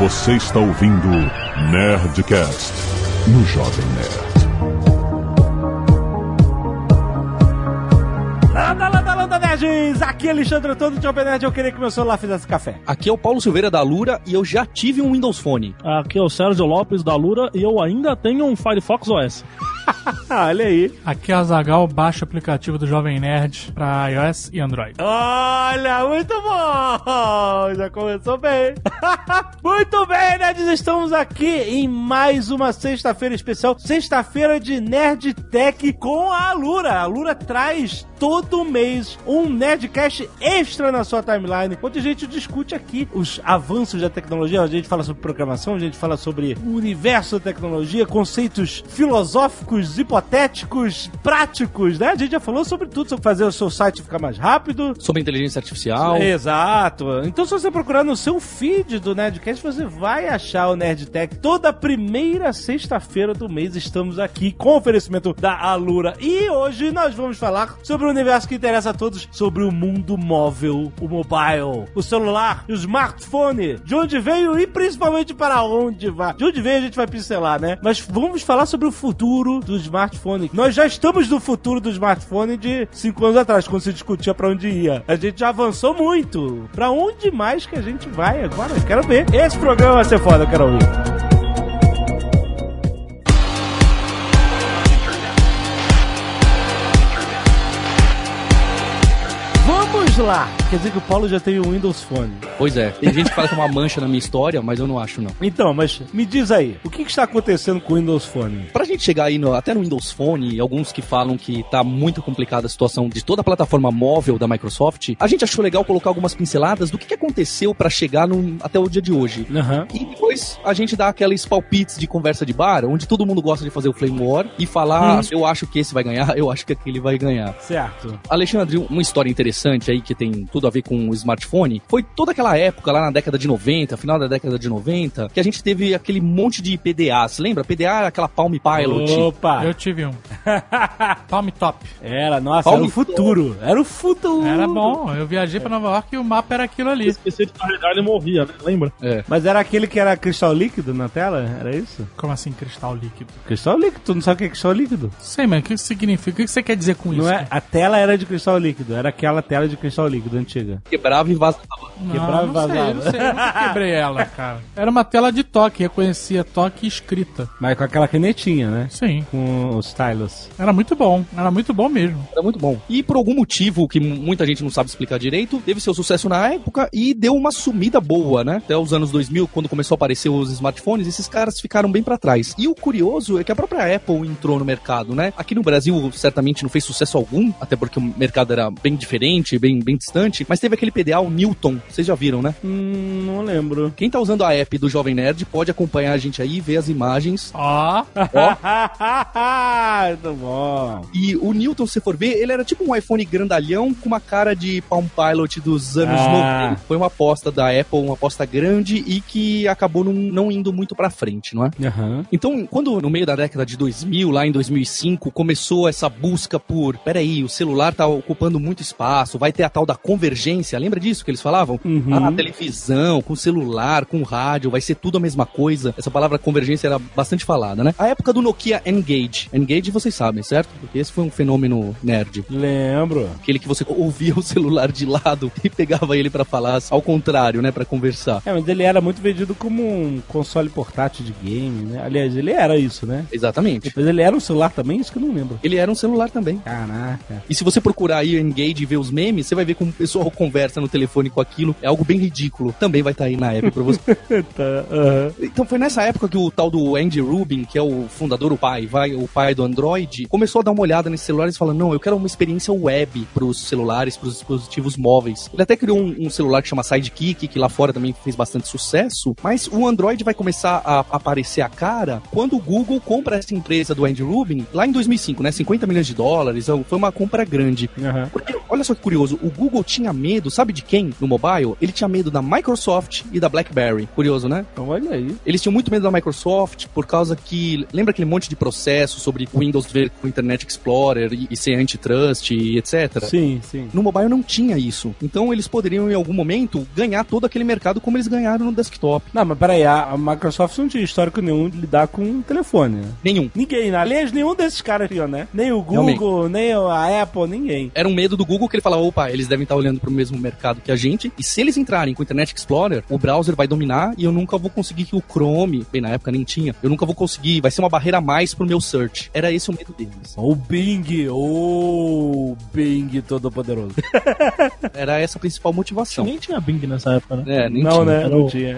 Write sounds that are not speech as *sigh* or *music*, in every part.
Você está ouvindo Nerdcast no Jovem Nerd. Landa, landa, landa, nerds! Aqui é Alexandre Antônio de Jovem Nerd. Eu queria que meu celular fizesse café. Aqui é o Paulo Silveira da Lura e eu já tive um Windows Phone. Aqui é o Sérgio Lopes da Lura e eu ainda tenho um Firefox OS. *laughs* Olha aí. Aqui é a Zagal, baixa o aplicativo do Jovem Nerd pra iOS e Android. Olha, muito bom! Já começou bem. *laughs* muito bem, nerds! Estamos aqui em mais uma sexta-feira especial. Sexta-feira de Nerd Tech com a Lura. A Lura traz todo mês um Nerdcast extra na sua timeline, onde a gente discute aqui os avanços da tecnologia. A gente fala sobre programação, a gente fala sobre o universo da tecnologia, conceitos filosóficos, hipotéticos, práticos, né? A gente já falou sobre tudo, sobre fazer o seu site ficar mais rápido. Sobre inteligência artificial. Exato. Então, se você procurar no seu feed do Nerdcast, você vai achar o Nerdtech. Toda primeira sexta-feira do mês estamos aqui com oferecimento da Alura. E hoje nós vamos falar sobre o universo que interessa a todos, sobre o mundo móvel, o mobile, o celular, o smartphone, de onde veio e principalmente para onde vai. De onde veio a gente vai pincelar, né? Mas vamos falar sobre o futuro do smartphone. Nós já estamos no futuro do smartphone de cinco anos atrás, quando se discutia para onde ia. A gente já avançou muito. Para onde mais que a gente vai agora? Eu quero ver. Esse programa vai ser foda, eu quero ouvir. Vamos lá. Quer dizer que o Paulo já teve um Windows Phone. Pois é, tem gente que fala que é uma mancha na minha história, mas eu não acho não. Então, mas me diz aí, o que, que está acontecendo com o Windows Phone? Pra gente chegar aí no- até no Windows Phone, alguns que falam que tá muito complicada a situação de toda a plataforma móvel da Microsoft, a gente achou legal colocar algumas pinceladas do que, que aconteceu pra chegar no- até o dia de hoje. Aham. E depois a gente dá aqueles palpites de conversa de bar, onde todo mundo gosta de fazer o Flame War e falar, "Ah, eu acho que esse vai ganhar, *laughs* eu acho que aquele vai ganhar. Certo. Alexandre, uma história interessante aí que tem tudo a ver com o smartphone, foi toda aquela época lá na década de 90, final da década de 90, que a gente teve aquele monte de PDAs, lembra? PDA era aquela Palm Pilot. Opa! Eu tive um. *laughs* Palm Top. Era, nossa, Palm era o futuro. Era o futuro. Era bom. Eu viajei pra Nova York e o mapa era aquilo ali. Esqueci de carregar ele morria, né? Lembra? É. Mas era aquele que era cristal líquido na tela? Era isso? Como assim, cristal líquido? Cristal líquido, tu não sabe o que é cristal líquido? Sei, mas o que isso significa? O que você quer dizer com isso? Não é, a tela era de cristal líquido, era aquela tela de cristal líquido antiga. Quebrava e vazava. Não, Quebrava e não vazava. sei, não sei. Eu nunca quebrei ela, cara. Era uma tela de toque, reconhecia toque e escrita. Mas com aquela canetinha, né? Sim. Com os stylus. Era muito bom. Era muito bom mesmo. Era muito bom. E por algum motivo que mu- muita gente não sabe explicar direito, teve seu sucesso na época e deu uma sumida boa, né? Até os anos 2000, quando começou a aparecer os smartphones, esses caras ficaram bem pra trás. E o curioso é que a própria Apple entrou no mercado, né? Aqui no Brasil, certamente não fez sucesso algum, até porque o mercado era bem diferente, bem, bem distante, mas teve aquele PDA, o Newton, vocês já viram, né? Hum, não lembro. Quem tá usando a app do Jovem Nerd pode acompanhar a gente aí, ver as imagens. Ó. *laughs* Muito bom. E o Newton, se for ver, ele era tipo um iPhone grandalhão com uma cara de Palm Pilot dos anos Ah. 90. Foi uma aposta da Apple, uma aposta grande e que acabou não, não indo muito pra frente, não é? Aham. Então, quando no meio da década de 2000, lá em 2005, começou essa busca por, peraí, o celular tá ocupando muito espaço, vai ter a tal da convergência, lembra disso que eles falavam? Uhum. Ah, televisão, com celular, com rádio, vai ser tudo a mesma coisa. Essa palavra convergência era bastante falada, né? A época do Nokia Engage. Engage vocês sabem, certo? Porque esse foi um fenômeno nerd. Lembro. Aquele que você ouvia o celular de lado *laughs* e pegava ele pra falar ao contrário, né? Pra conversar. É, mas ele era muito vendido como um console portátil de game, né? Aliás, ele era isso, né? Exatamente. Depois ele era um celular também, isso que eu não lembro. Ele era um celular também. Caraca. E se você procurar aí o Engage e ver os memes, você vai ver como o pessoal *laughs* conversa no telefone com aquilo. É algo bem ridículo. Também vai estar aí na app pra você. *laughs* tá, aham. Então foi nessa época que o tal do Andy Rubin, que é o fundador, o pai, vai, o pai do Android, começou a dar uma olhada nesses celulares e falando: não, eu quero uma experiência web pros celulares, pros dispositivos móveis. Ele até criou um, um celular que chama Sidekick, que lá fora também fez bastante sucesso, mas o Android vai começar a aparecer a cara quando o Google compra essa empresa do Andy Rubin lá em 2005, né? 50 milhões de dólares, foi uma compra grande. Aham. Porque, olha só que curioso, o o Google tinha medo, sabe de quem no mobile? Ele tinha medo da Microsoft e da BlackBerry. Curioso, né? Então, olha aí. Eles tinham muito medo da Microsoft por causa que. Lembra aquele monte de processo sobre Windows ver com o Internet Explorer e, e ser antitrust e etc? Sim, sim. No mobile não tinha isso. Então eles poderiam, em algum momento, ganhar todo aquele mercado como eles ganharam no desktop. Não, mas peraí, a, Microsoft não tinha histórico nenhum de lidar com um telefone, né? Nenhum. Ninguém, né? aliás, nenhum desses caras né? Nem o Google, nem a Apple, ninguém. Era um medo do Google que ele falava, opa, eles devem estar olhando para o mesmo mercado que a gente, e se eles entrarem com o Internet Explorer, o browser vai dominar e eu nunca vou conseguir que o Chrome, bem, na época nem tinha, eu nunca vou conseguir, vai ser uma barreira a mais pro meu search. Era esse o medo deles. O Bing, o Bing todo poderoso. *laughs* Era essa a principal motivação. Nem tinha Bing nessa época, né? É, nem não, tinha. né? Era Não o- tinha.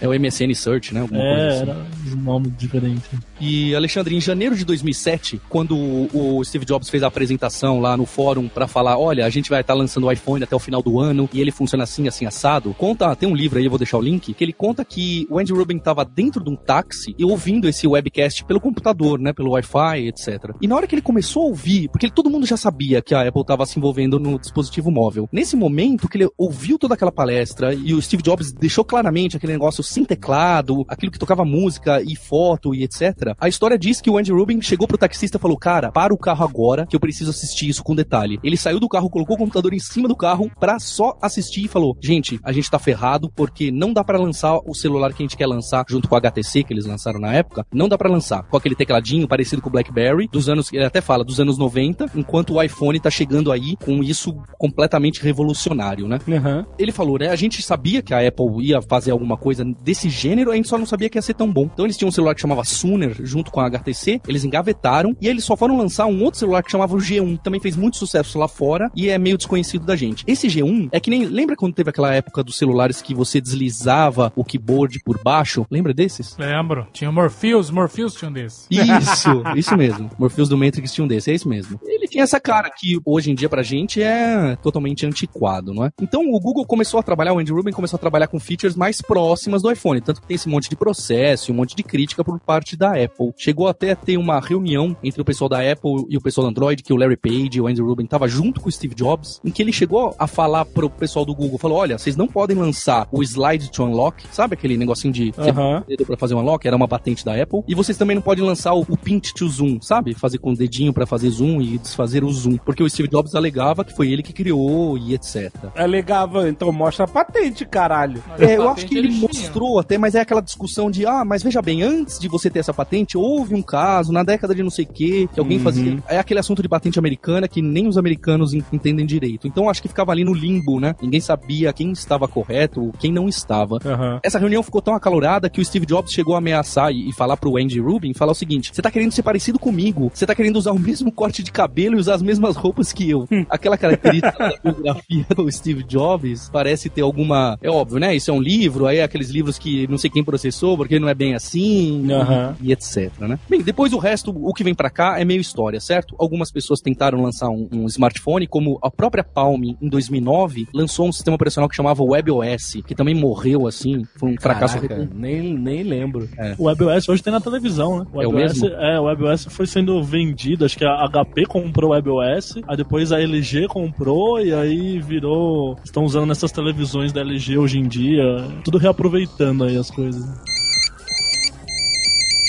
É o MSN Search, né? Alguma coisa É, assim. era um nome diferente. E, Alexandre, em janeiro de 2007, quando o Steve Jobs fez a apresentação lá no fórum pra falar, olha, a gente vai estar lançando o iPhone até o final do ano e ele funciona assim, assim, assado, conta, tem um livro aí, eu vou deixar o link, que ele conta que o Andy Rubin tava dentro de um táxi e ouvindo esse webcast pelo computador, né, pelo Wi-Fi, etc. E na hora que ele começou a ouvir, porque todo mundo já sabia que a Apple tava se envolvendo no dispositivo móvel, nesse momento que ele ouviu toda aquela palestra e o Steve Jobs deixou claramente aquele negócio sem teclado, aquilo que tocava música e foto e etc. A história diz que o Andy Rubin chegou pro taxista e falou: Cara, para o carro agora que eu preciso assistir isso com detalhe. Ele saiu do carro, colocou o computador em cima do carro pra só assistir e falou: Gente, a gente tá ferrado porque não dá pra lançar o celular que a gente quer lançar junto com o HTC que eles lançaram na época. Não dá pra lançar com aquele tecladinho parecido com o BlackBerry dos anos, ele até fala dos anos 90, enquanto o iPhone tá chegando aí com isso completamente revolucionário, né? Aham. Ele falou, né? A gente sabia que a Apple ia fazer alguma coisa desse gênero, a gente só não sabia que ia ser tão bom. Então eles tinham um celular que chamava Sooner junto com a HTC, eles engavetaram e eles só foram lançar um outro celular que chamava o G1, também fez muito sucesso lá fora e é meio desconhecido da gente. Esse G1 é que nem lembra quando teve aquela época dos celulares que você deslizava o keyboard por baixo? Lembra desses? Lembro. Tinha o Morpheus, Morpheus tinha um desse. Isso, *laughs* isso mesmo. Morpheus do Matrix tinha um desse, é isso mesmo. Ele tinha essa cara que hoje em dia pra gente é totalmente antiquado, não é? Então o Google começou a trabalhar, o Andy Rubin começou a trabalhar com features mais próximas do iPhone, tanto que tem esse monte de processo e um monte de crítica por parte da Apple. Chegou até a ter uma reunião entre o pessoal da Apple e o pessoal do Android, que o Larry Page e o Andy Rubin tava junto com o Steve Jobs, em que ele chegou a falar pro pessoal do Google, falou, olha, vocês não podem lançar o Slide to Unlock, sabe aquele negocinho de Aham. dedo pra fazer um unlock, era uma patente da Apple. E vocês também não podem lançar o, o pinch to zoom, sabe? Fazer com o dedinho pra fazer zoom e desfazer o zoom, porque o Steve Jobs alegava que foi ele que criou e etc. Alegava, então mostra a patente, caralho. É, eu acho que ele tinham. mostrou até, mas é aquela discussão de, ah, mas veja bem, antes de você ter essa patente, houve um caso na década de não sei o que, que alguém Uhum. fazia. É aquele assunto de patente americana que nem os americanos en- entendem direito. Então acho que ficava ali no limbo, né? Ninguém sabia quem estava correto, quem não estava. Aham. Essa reunião ficou tão acalorada que o Steve Jobs chegou a ameaçar e, e falar pro Andy Rubin, falar o seguinte, você tá querendo ser parecido comigo, você tá querendo usar o mesmo corte de cabelo e usar as mesmas roupas que eu. Aquela característica da biografia do Steve Jobs parece ter alguma... É óbvio, né? Isso é um livro, aí é aqueles livros que não sei quem processou, porque não é bem assim, Aham. e etc, né? Bem, depois o resto, o que vem pra cá é meio história, certo? Algumas pessoas tentaram lançar um, um smartphone, como a própria Palm, em 2009, lançou um sistema operacional que chamava WebOS, que também morreu, assim, foi um fracasso Caraca, retumbante. nem, nem lembro. O WebOS hoje tem na televisão, né? É o WebOS, mesmo? É, o WebOS foi sendo vendido, acho que a HP comprou o WebOS, aí depois a LG comprou e aí virou. Estão usando nessas televisões da LG hoje em dia, tudo reaproveitando aí as coisas.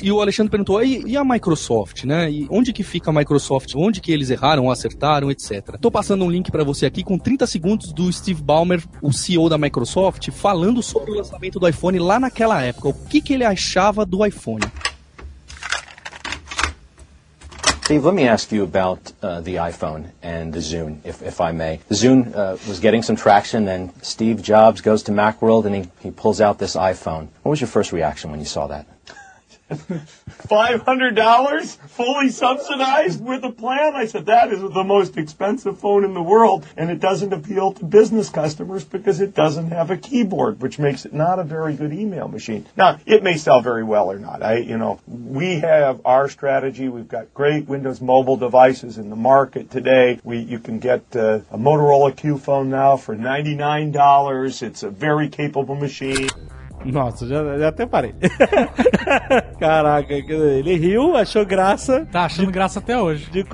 E o Alexandre perguntou, e, e a Microsoft, né? E onde que fica a Microsoft? Onde que eles erraram, acertaram, etc. Tô passando um link pra você aqui com 30 segundos do Steve Ballmer, o CEO da Microsoft, falando sobre o lançamento do iPhone lá naquela época. O que que ele achava do iPhone? Steve, let me ask you about uh, the iPhone and the Zune, if, if I may. The Zune uh, was getting some traction, and Steve Jobs goes to Macworld and he, he pulls out this iPhone. What was your first reaction when you saw that? $500 fully subsidized with a plan. I said, that is the most expensive phone in the world, and it doesn't appeal to business customers because it doesn't have a keyboard, which makes it not a very good email machine. Now, it may sell very well or not. I, you know, we have our strategy. We've got great Windows mobile devices in the market today. We, you can get uh, a Motorola Q phone now for $99. It's a very capable machine. Nossa, já, já até parei. *laughs* Caraca, ele riu, achou graça. Tá achando graça até hoje. De. *laughs*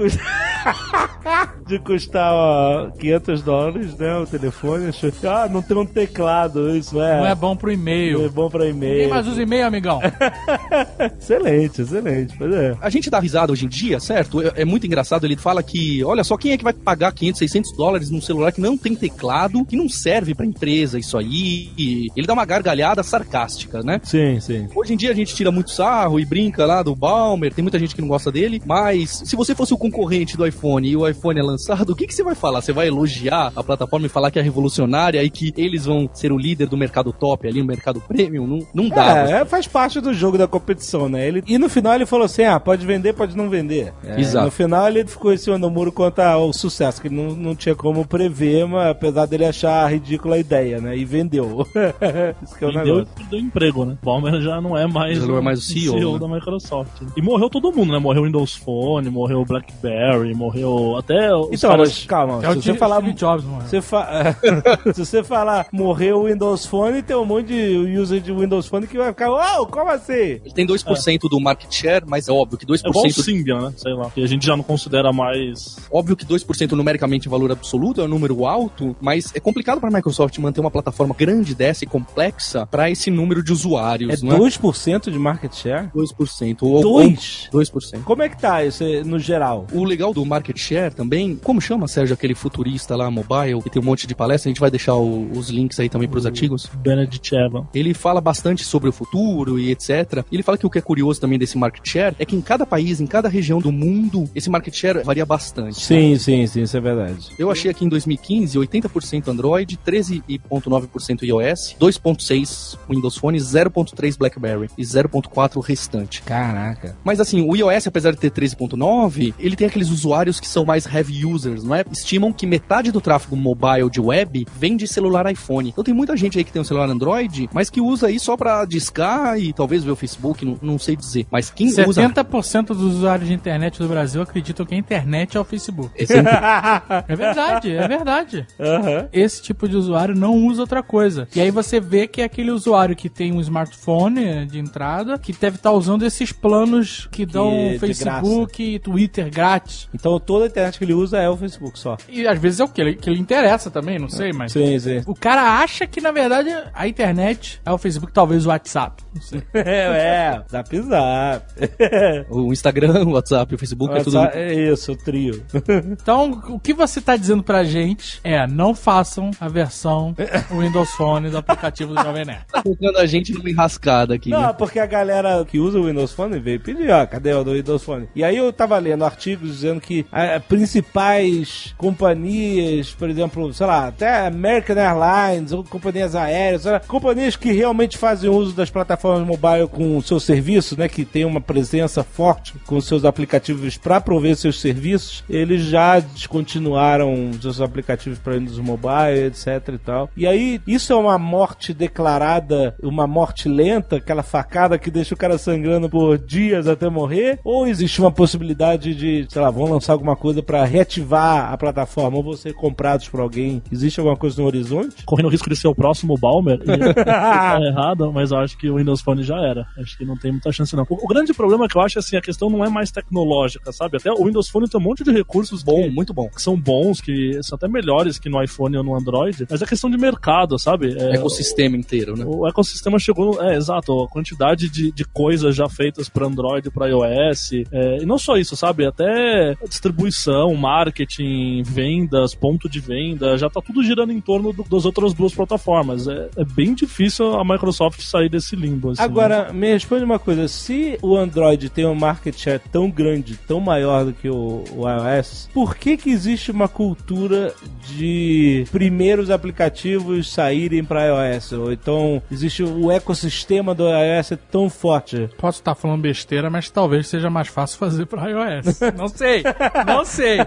de custar ó, 500 dólares, né? O telefone. Achou que, ah, não tem um teclado, isso é. Não é bom pro Não é e-mail. bom pra Ninguém e-mail. mais usa e-mail, amigão. *laughs* Excelente, excelente. Pois é. A gente dá risada hoje em dia, certo? É, é muito engraçado. Ele fala que, olha só, quem é que vai pagar 500, 600 dólares num celular que não tem teclado, que não serve pra empresa isso aí? E ele dá uma gargalhada sarcástica, né? Sim, sim. Hoje em dia a gente tira muito sarro e brinca lá do Balmer, tem muita gente que não gosta dele, mas se você fosse o concorrente do iPhone e o iPhone é lançado, o que, que você vai falar? Você vai elogiar a plataforma e falar que é revolucionária e que eles vão ser o líder do mercado top ali, no mercado premium? Não, não dá. É, é, faz parte do jogo da competição, né? Ele, e no final ele falou assim: ah, pode vender, pode não vender. É, Exato. No final ele ficou em cima do muro quanto ao sucesso, que ele não, não tinha como prever, mas apesar dele achar ridícula a ideia, né? E vendeu. *laughs* Isso que é o E deu, negócio. deu emprego, né? Balmer já não é mais, Já não é mais o CEO, né? da Microsoft. E morreu todo mundo, né? Morreu o Windows Phone, morreu o BlackBerry, morreu até os Então, caras... mas calma, É o se você falar. Jobs, mano. Você fa... *laughs* Se você falar morreu o Windows Phone, tem um monte de user de Windows Phone que vai ficar, oh, como assim? Ele tem 2% do market share, mas é óbvio que 2%, É igual o Symbian, né? Sei lá. Que a gente já não considera mais... óbvio que 2% numericamente em valor absoluto é um número alto, mas é complicado para a Microsoft manter uma plataforma grande dessa e complexa para esse número de É usuários, não é? 2% de market share? 2%. Ou, 2? ou 2%. Como é que tá isso no geral? O legal do market share também, como chama, Sérgio, aquele futurista lá, mobile, que tem um monte de palestra, a gente vai deixar o- os links aí também pros artigos. Benedict Evan. Ele fala bastante sobre o futuro e etc. E ele fala que o que é curioso também desse market share é que em cada país, em cada região do mundo, esse market share varia bastante. Sim, sim, sim, isso é verdade. Eu achei aqui em 2015 80% Android, 13,9% iOS, 2,6% Windows Phone, 0,3% BlackBerry e 0,4% o restante. Caraca. Mas assim, o iOS, apesar de ter 13.9, ele tem aqueles usuários que são mais heavy users, não é? Estimam que metade do tráfego mobile de web vem de celular iPhone. Então tem muita gente aí que tem um celular Android, mas que usa aí só pra discar e talvez ver o Facebook, não, não sei dizer. Mas quem usa... 70% dos usuários de internet do Brasil acreditam que a internet é o Facebook. É. *laughs* É verdade, é verdade. Aham. Esse tipo de usuário não usa outra coisa. E aí você vê que é aquele usuário que tem um smartphone de entrada, que deve estar usando esses planos que dão de Facebook e Twitter grátis. Então toda a internet que ele usa é o Facebook só. E às vezes é o que ele, que ele interessa também, não sei, mas. Sim, sim. O cara acha que, na verdade, a internet é o Facebook, talvez o WhatsApp. Não sei. *laughs* É, é, zap zap. *laughs* o Instagram, o WhatsApp, o Facebook, é tudo... É isso, o trio. *laughs* Então, o que você tá dizendo pra gente é: não façam a versão Windows Phone do aplicativo do Jovem Nerd. Tá colocando a gente numa enrascada aqui, Não, né? porque a galera que usa o Windows Phone veio pedir, ó, cadê o do Windows Phone? E aí eu tava lendo artigos dizendo que ah, principais companhias, por exemplo, sei lá, até American Airlines, ou companhias aéreas, lá, companhias que realmente fazem uso das plataformas mobile com seus serviços, né, que tem uma presença forte com seus aplicativos para prover seus serviços, eles já descontinuaram seus aplicativos para Windows Mobile, etc e tal. E aí, isso é uma morte declarada, uma morte lenta, aquela facada que deixa o cara sangrando por dias até morrer? Ou existe uma possibilidade de, sei lá, vão lançar alguma coisa para reativar a plataforma ou ser comprados por alguém? Existe alguma coisa no horizonte? Correndo o risco de ser o próximo Balmer. E *laughs* tá errado, mas eu acho que o Windows Phone já era. Acho que não tem muita chance, não. O, o grande problema é que eu acho assim, a questão não é mais tecnológica, sabe? Até o Windows Phone tem um monte de recursos Bom, que, muito bom. que são bons, que são até melhores que no iPhone ou no Android, mas é questão de mercado, sabe? É, Ecossistema inteiro, né? O ecossistema chegou, é exato, a quantidade de, de coisas já feitas para Android e para iOS. é, e não só isso, sabe? Até distribuição, marketing, vendas, ponto de venda, já tá tudo girando em torno do- das outras duas plataformas. É, é bem difícil a Microsoft sair desse limbo. assim. Agora, me responde uma coisa: se o Android tem um market share tão grande, tão maior do que o, o iOS, por que que existe uma cultura de primeiros aplicativos saírem para iOS? Ou então existe o ecossistema do iOS é tão forte? Posso estar falando besteira, mas talvez seja mais fácil fazer pra iOS. Não sei, *laughs* *laughs* não sei.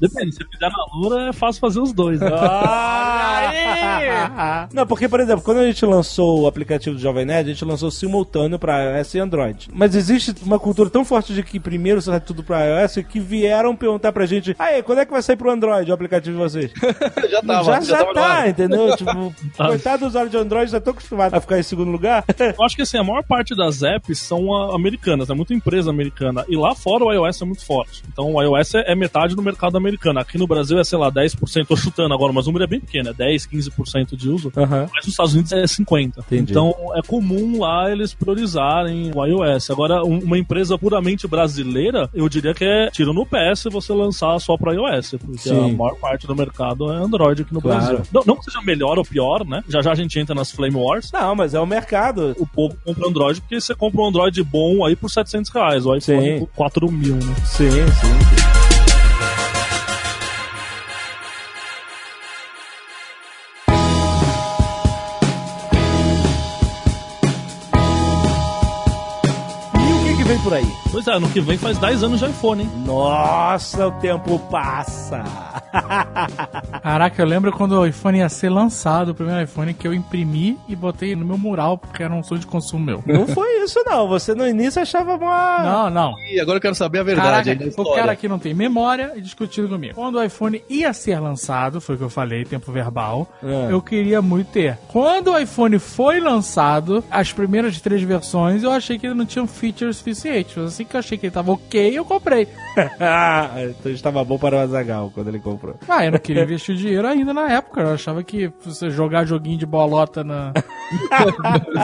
Depende, se fizer na Lura, é fácil fazer os dois. Né? Não, porque, por exemplo, quando a gente lançou o aplicativo do Jovem Nerd, a gente lançou simultâneo para iOS e Android. Mas existe uma cultura tão forte de que primeiro sai tudo para iOS que vieram perguntar pra gente: aí, quando é que vai sair pro Android o aplicativo de vocês? *laughs* já já já, tava no tá, ar. entendeu? tipo, *laughs* coitado do usuário de Android, já tô acostumado a ficar em segundo lugar. Eu acho que assim, a maior parte das apps são ah, americanas, é muita empresa americana. E lá fora o iOS é muito forte. Então o iOS é, é metade do mercado americano. Aqui no Brasil é, sei lá, 10%, tô chutando agora, mas o número é bem pequeno, é 10, 15% de uso. Aham. Mas nos Estados Unidos é 50%. Entendi. Então é comum lá eles priorizarem o iOS. Agora, um- uma empresa puramente brasileira, eu diria que é tiro no pé se você lançar só para iOS, porque Sim. a maior parte do mercado é Android aqui no Claro. Brasil. Não, não que seja melhor ou pior, né? Já já a gente entra nas Flame Wars. Não, mas é o mercado. O povo compra Android porque você compra um Android bom aí por 700 reais, o iPhone Sim. por 4 mil, né? Sim, sim. E por aí? Pois é, ano que vem faz 10 anos de iPhone, hein? Nossa, o tempo passa. *laughs* Caraca, eu lembro quando o iPhone ia ser lançado, o primeiro iPhone, que eu imprimi e botei no meu mural, porque era um sonho de consumo meu. Não foi isso, não. Você no início achava uma. Não, não. E agora eu quero saber a verdade. Caraca, da o cara aqui não tem memória e discutindo comigo. Quando o iPhone ia ser lançado, foi o que eu falei, tempo verbal, É. eu queria muito ter. Quando o iPhone foi lançado, as primeiras três versões, eu achei que ele não tinha features suficientes. Assim que eu achei que ele tava ok, eu comprei. *laughs* então estava bom para o Azagal quando ele comprou. Ah, eu não queria investir dinheiro ainda na época. Eu achava que você jogar joguinho de bolota na,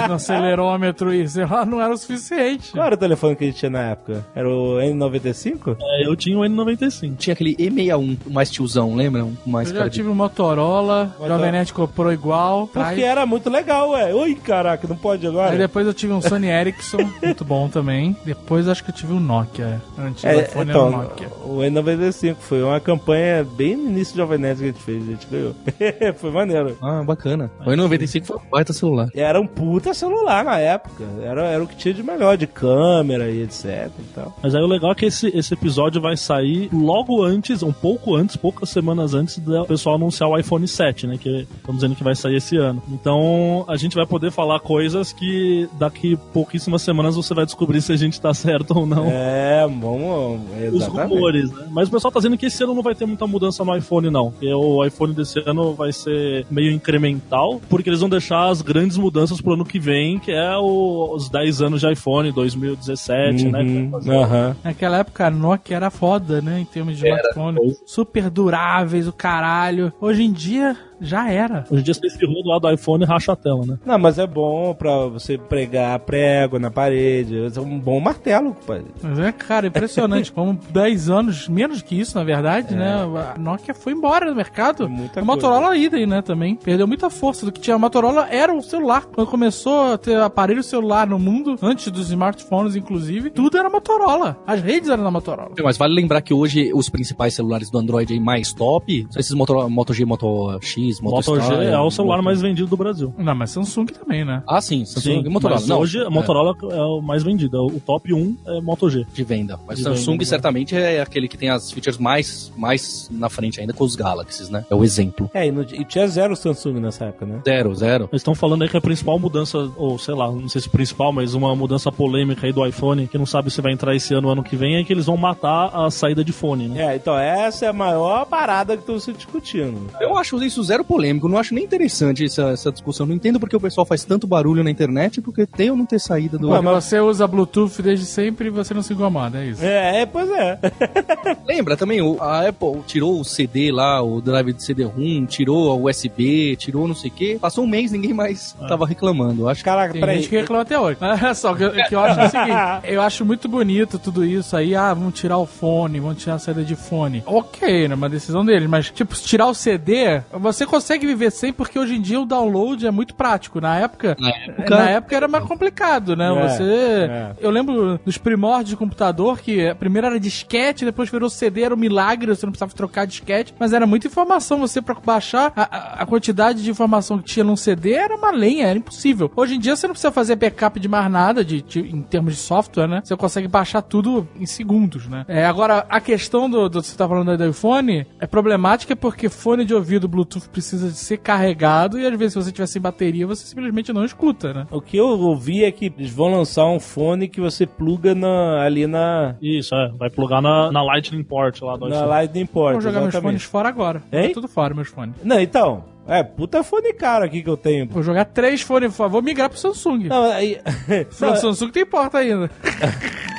no acelerômetro e sei lá, não era o suficiente. Qual era o telefone que a gente tinha na época? Era o N95? É, eu tinha o N95. Tinha aquele E61, o mais tiozão, lembra? Um mais Eu já tive um Motorola, Motor- Jovem Net comprou igual. Porque Aí- era muito legal, ué. Ui, caraca, não pode agora? Aí depois eu tive um Sony Ericsson, *laughs* muito bom também. Depois acho que eu tive um Nokia. Antes do É, iPhone então, era um Nokia. o N95 foi uma campanha bem no início do Jovem Nerd que a gente fez, a gente ganhou. *laughs* foi maneiro. Ah, bacana. O N95 foi um baita celular. Era um puta celular na época. Era, era o que tinha de melhor, de câmera e etc e tal. Mas aí o legal é que esse, esse episódio vai sair logo antes, um pouco antes, poucas semanas antes do pessoal anunciar o iPhone 7, né? Que estamos dizendo que vai sair esse ano. Então a gente vai poder falar coisas que daqui pouquíssimas semanas você vai descobrir se a gente tá certo ou não. É, vamos. Os Exatamente. rumores, né? Mas o pessoal tá dizendo que esse ano não vai ter muita mudança no iPhone, não. Que o iPhone desse ano vai ser meio incremental, porque eles vão deixar as grandes mudanças pro ano que vem, que é o- os 10 anos de iPhone, 2017, né? Uhum, fazer. aham. Naquela época a Nokia era foda, né? Em termos de smartphone. Super duráveis, o caralho. Hoje em dia, já era. Hoje em dia você espirrou do lado do iPhone e racha a tela, né? Não, mas é bom pra você pregar prego na parede. É um bom martelo, pai. Mas é, cara, impressionante. *laughs* Como 10 anos, menos que isso, na verdade, né? A Nokia foi embora do mercado. É. Muita a Motorola idem, né, também. Perdeu muita força do que tinha. A Motorola era o celular. Quando começou a ter aparelho celular no mundo, antes dos smartphones, inclusive, tudo era Motorola. As redes eram da Motorola. Mas vale lembrar que hoje os principais celulares do Android aí mais top são esses Moto, Moto G, Moto X, Moto, Moto G é o celular Moto- mais vendido do Brasil. Não, mas Samsung também, né? Ah, sim, Samsung e Motorola. Não, hoje a Motorola é o mais vendido. O top 1 é Moto G. de venda. Mas De Samsung venda, né? certamente é aquele que tem as features mais, mais na frente ainda com os Galaxies, né? É o exemplo. É, e, no- e tinha zero Samsung nessa época, né? Zero, zero. Eles estão falando aí que a principal mudança, ou sei lá, não sei se principal, mas uma mudança polêmica aí do iPhone, que não sabe se vai entrar esse ano ou ano que vem, é que eles vão matar a saída de fone, né? É, então essa é a maior parada que estão se discutindo. Eu acho isso zero polêmico, não acho nem interessante essa, essa discussão. Não entendo porque o pessoal faz tanto barulho na internet, porque tem ou não ter saída do. Quando você usa Bluetooth desde sempre e você não se incomoda, é isso. É, é, pois é. *laughs* Lembra também, o- a Apple tirou o CD lá, o drive de CD-ROM, tirou a USB, tirou não sei o quê. Passou um mês, ninguém mais tava reclamando. Eu Acho que Caraca, Tem peraí. gente que reclama até hoje. Mas *laughs* só que, que eu acho é o seguinte: *laughs* eu acho muito bonito tudo isso aí. Ah, vamos tirar o fone, vamos tirar a saída de fone. Ok, né? Uma decisão deles. Mas, tipo, tirar o CD, você consegue viver sem, porque hoje em dia o download é muito prático. Na época. na época. Na época era mais complicado, né? É, você. é. Eu lembro dos primórdios de computador que primeiro era disquete, depois virou CD, era um milagre, você não precisava trocar disquete, mas era muita informação. Você, pra baixar, a, a- quantidade de informação que tinha num CD era uma lenha, era impossível. Hoje em dia você não precisa fazer backup de mais nada, de, de- em termos de software, né? Você consegue baixar tudo em segundos, né? É, agora, a questão do, do você tá falando aí do iPhone é problemática porque fone de ouvido Bluetooth precisa de ser carregado e às vezes se você tiver sem bateria, você simplesmente não escuta, né? O que eu ouvi é que eles vão lançar um fone que você pluga na- ali na, Isso, é. Vai plugar na, na Lightning Port lá do na iPhone. Lightning Port. Vou jogar meus exatamente. fones fora agora. Hein? Tá tudo fora, meus fones. Não, então. É, puta fone caro aqui que eu tenho. Vou jogar três fones fora. Vou migrar pro Samsung. Não, aí. *laughs* Pro Samsung tem porta ainda. *laughs*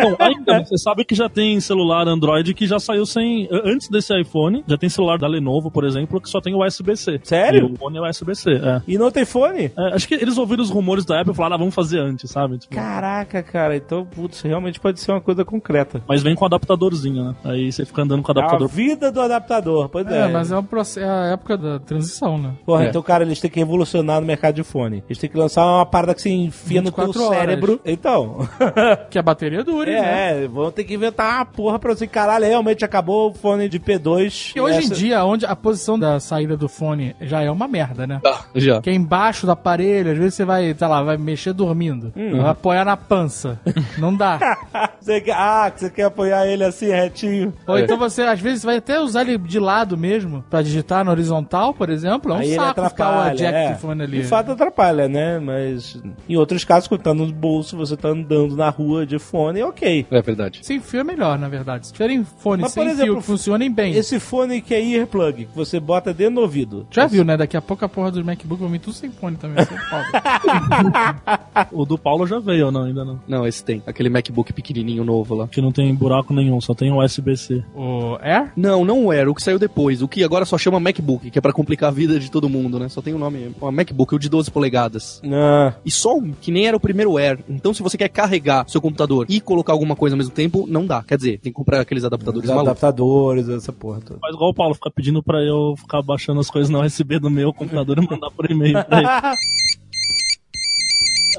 Então, *laughs* ainda, você sabe que já tem celular Android que já saiu sem. Antes desse iPhone, já tem celular da Lenovo, por exemplo, que só tem USB-C. Sério? E o fone é USB-C, é. E não tem fone? É, Acho que eles ouviram os rumores da Apple e falaram, ah, vamos fazer antes, sabe? Tipo, Caraca, cara, então, putz, realmente pode ser uma coisa concreta. Mas vem com adaptadorzinho, né? Aí você fica andando com o A adaptador. vida do adaptador, pois é. É, mas é, um processo, é a época da transição, né? Porra, É. então, cara, eles têm que revolucionar no mercado de fone. Eles têm que lançar uma parada que se enfia no teu 24 horas. cérebro. Então. *laughs* Que a bateria dure, né? é, vão ter que inventar uma porra pra você. Caralho, realmente acabou o fone de P2. E hoje Essa- em dia, onde a posição da saída do fone já é uma merda, né? Já. Que é embaixo do aparelho, às vezes você vai, sei lá, vai mexer dormindo. Vai apoiar na pança. Não dá. *laughs* Você quer- ah, você quer apoiar ele assim, retinho. Ou É. então você, às vezes, vai até usar ele de lado mesmo, pra digitar na horizontal, por exemplo. É um Aí saco ficar o jack é. fone ali. De fato atrapalha, né? Mas em outros casos, quando tá no bolso, você tá andando na rua de fone, ok. É verdade. Sem fio é melhor, na verdade. Se tiverem fones Mas, sem por exemplo, fio funcionem bem. Esse fone que é earplug, que você bota dentro do ouvido. Já viu, né? Daqui a pouco a porra do MacBook vai vir tudo sem fone também. É. *laughs* O do Paulo já veio, ou não? Ainda não. Não, esse tem. Aquele MacBook pequenininho novo lá. Que não tem buraco nenhum, só tem USB-C. o Air? Não, não era. O que saiu depois. O que agora só chama MacBook, que é pra complicar a vida de todo mundo, né? Só tem o nome. O MacBook, o de 12 polegadas. Ah, E só um, que nem era o primeiro Air. Então, se você quer carregar seu computador e colocar alguma coisa ao mesmo tempo, não dá. Quer dizer, tem que comprar aqueles adaptadores os malucos. adaptadores, essa porra toda. Faz igual o Paulo, fica pedindo pra eu ficar baixando as coisas na USB do meu computador e mandar por e-mail. *laughs*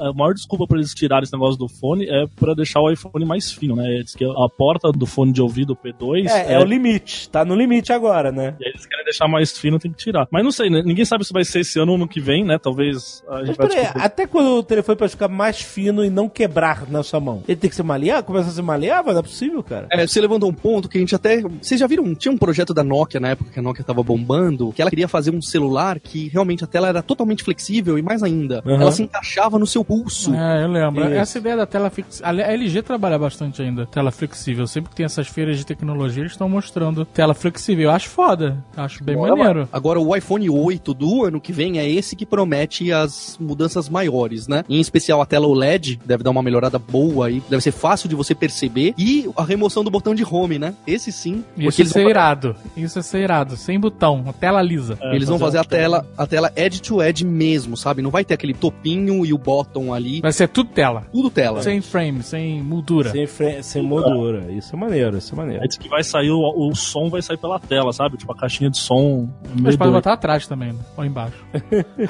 A maior desculpa pra eles tirarem esse negócio do fone é pra deixar o iPhone mais fino, né? Diz que a porta do fone de ouvido P2 É, é o limite. Tá no limite agora, né? E aí eles querem deixar mais fino, tem que tirar. Mas não sei, né? Ninguém sabe se vai ser esse ano ou no que vem, né? Talvez a gente Mas vai peraí, até quando o telefone pode ficar mais fino e não quebrar na sua mão? Ele tem que ser maleável? Começa a ser maleável? Não é possível, cara. É, você levantou um ponto que a gente até. Vocês já viram? Tinha um projeto da Nokia na época que a Nokia tava bombando, que ela queria fazer um celular que realmente a tela era totalmente flexível e mais ainda, Uhum. ela se encaixava no seu pulso. É, eu lembro. Isso. Essa ideia da tela flexível. A LG trabalha bastante ainda. Tela flexível. Sempre que tem essas feiras de tecnologia, eles estão mostrando tela flexível. Eu acho foda. Acho bem maneiro. Agora, o iPhone 8 do ano que vem é esse que promete as mudanças maiores, né? Em especial a tela OLED, deve dar uma melhorada boa aí, deve ser fácil de você perceber. E a remoção do botão de home, né? Esse sim. Isso é ser irado. Isso é ser irado. Sem botão. A tela lisa. É, eles vão fazer a tela, a tela edge to edge mesmo, sabe? Não vai ter aquele topinho e o bottom ali. Vai ser tudo tela. Tudo tela. Sem frame, sem moldura. Sem, fre- sem moldura. Isso é maneiro, isso é maneiro. Que vai sair, o, o som vai sair pela tela, sabe? Tipo, a caixinha de som. é Mas pode botar atrás também, né? ou embaixo. *laughs*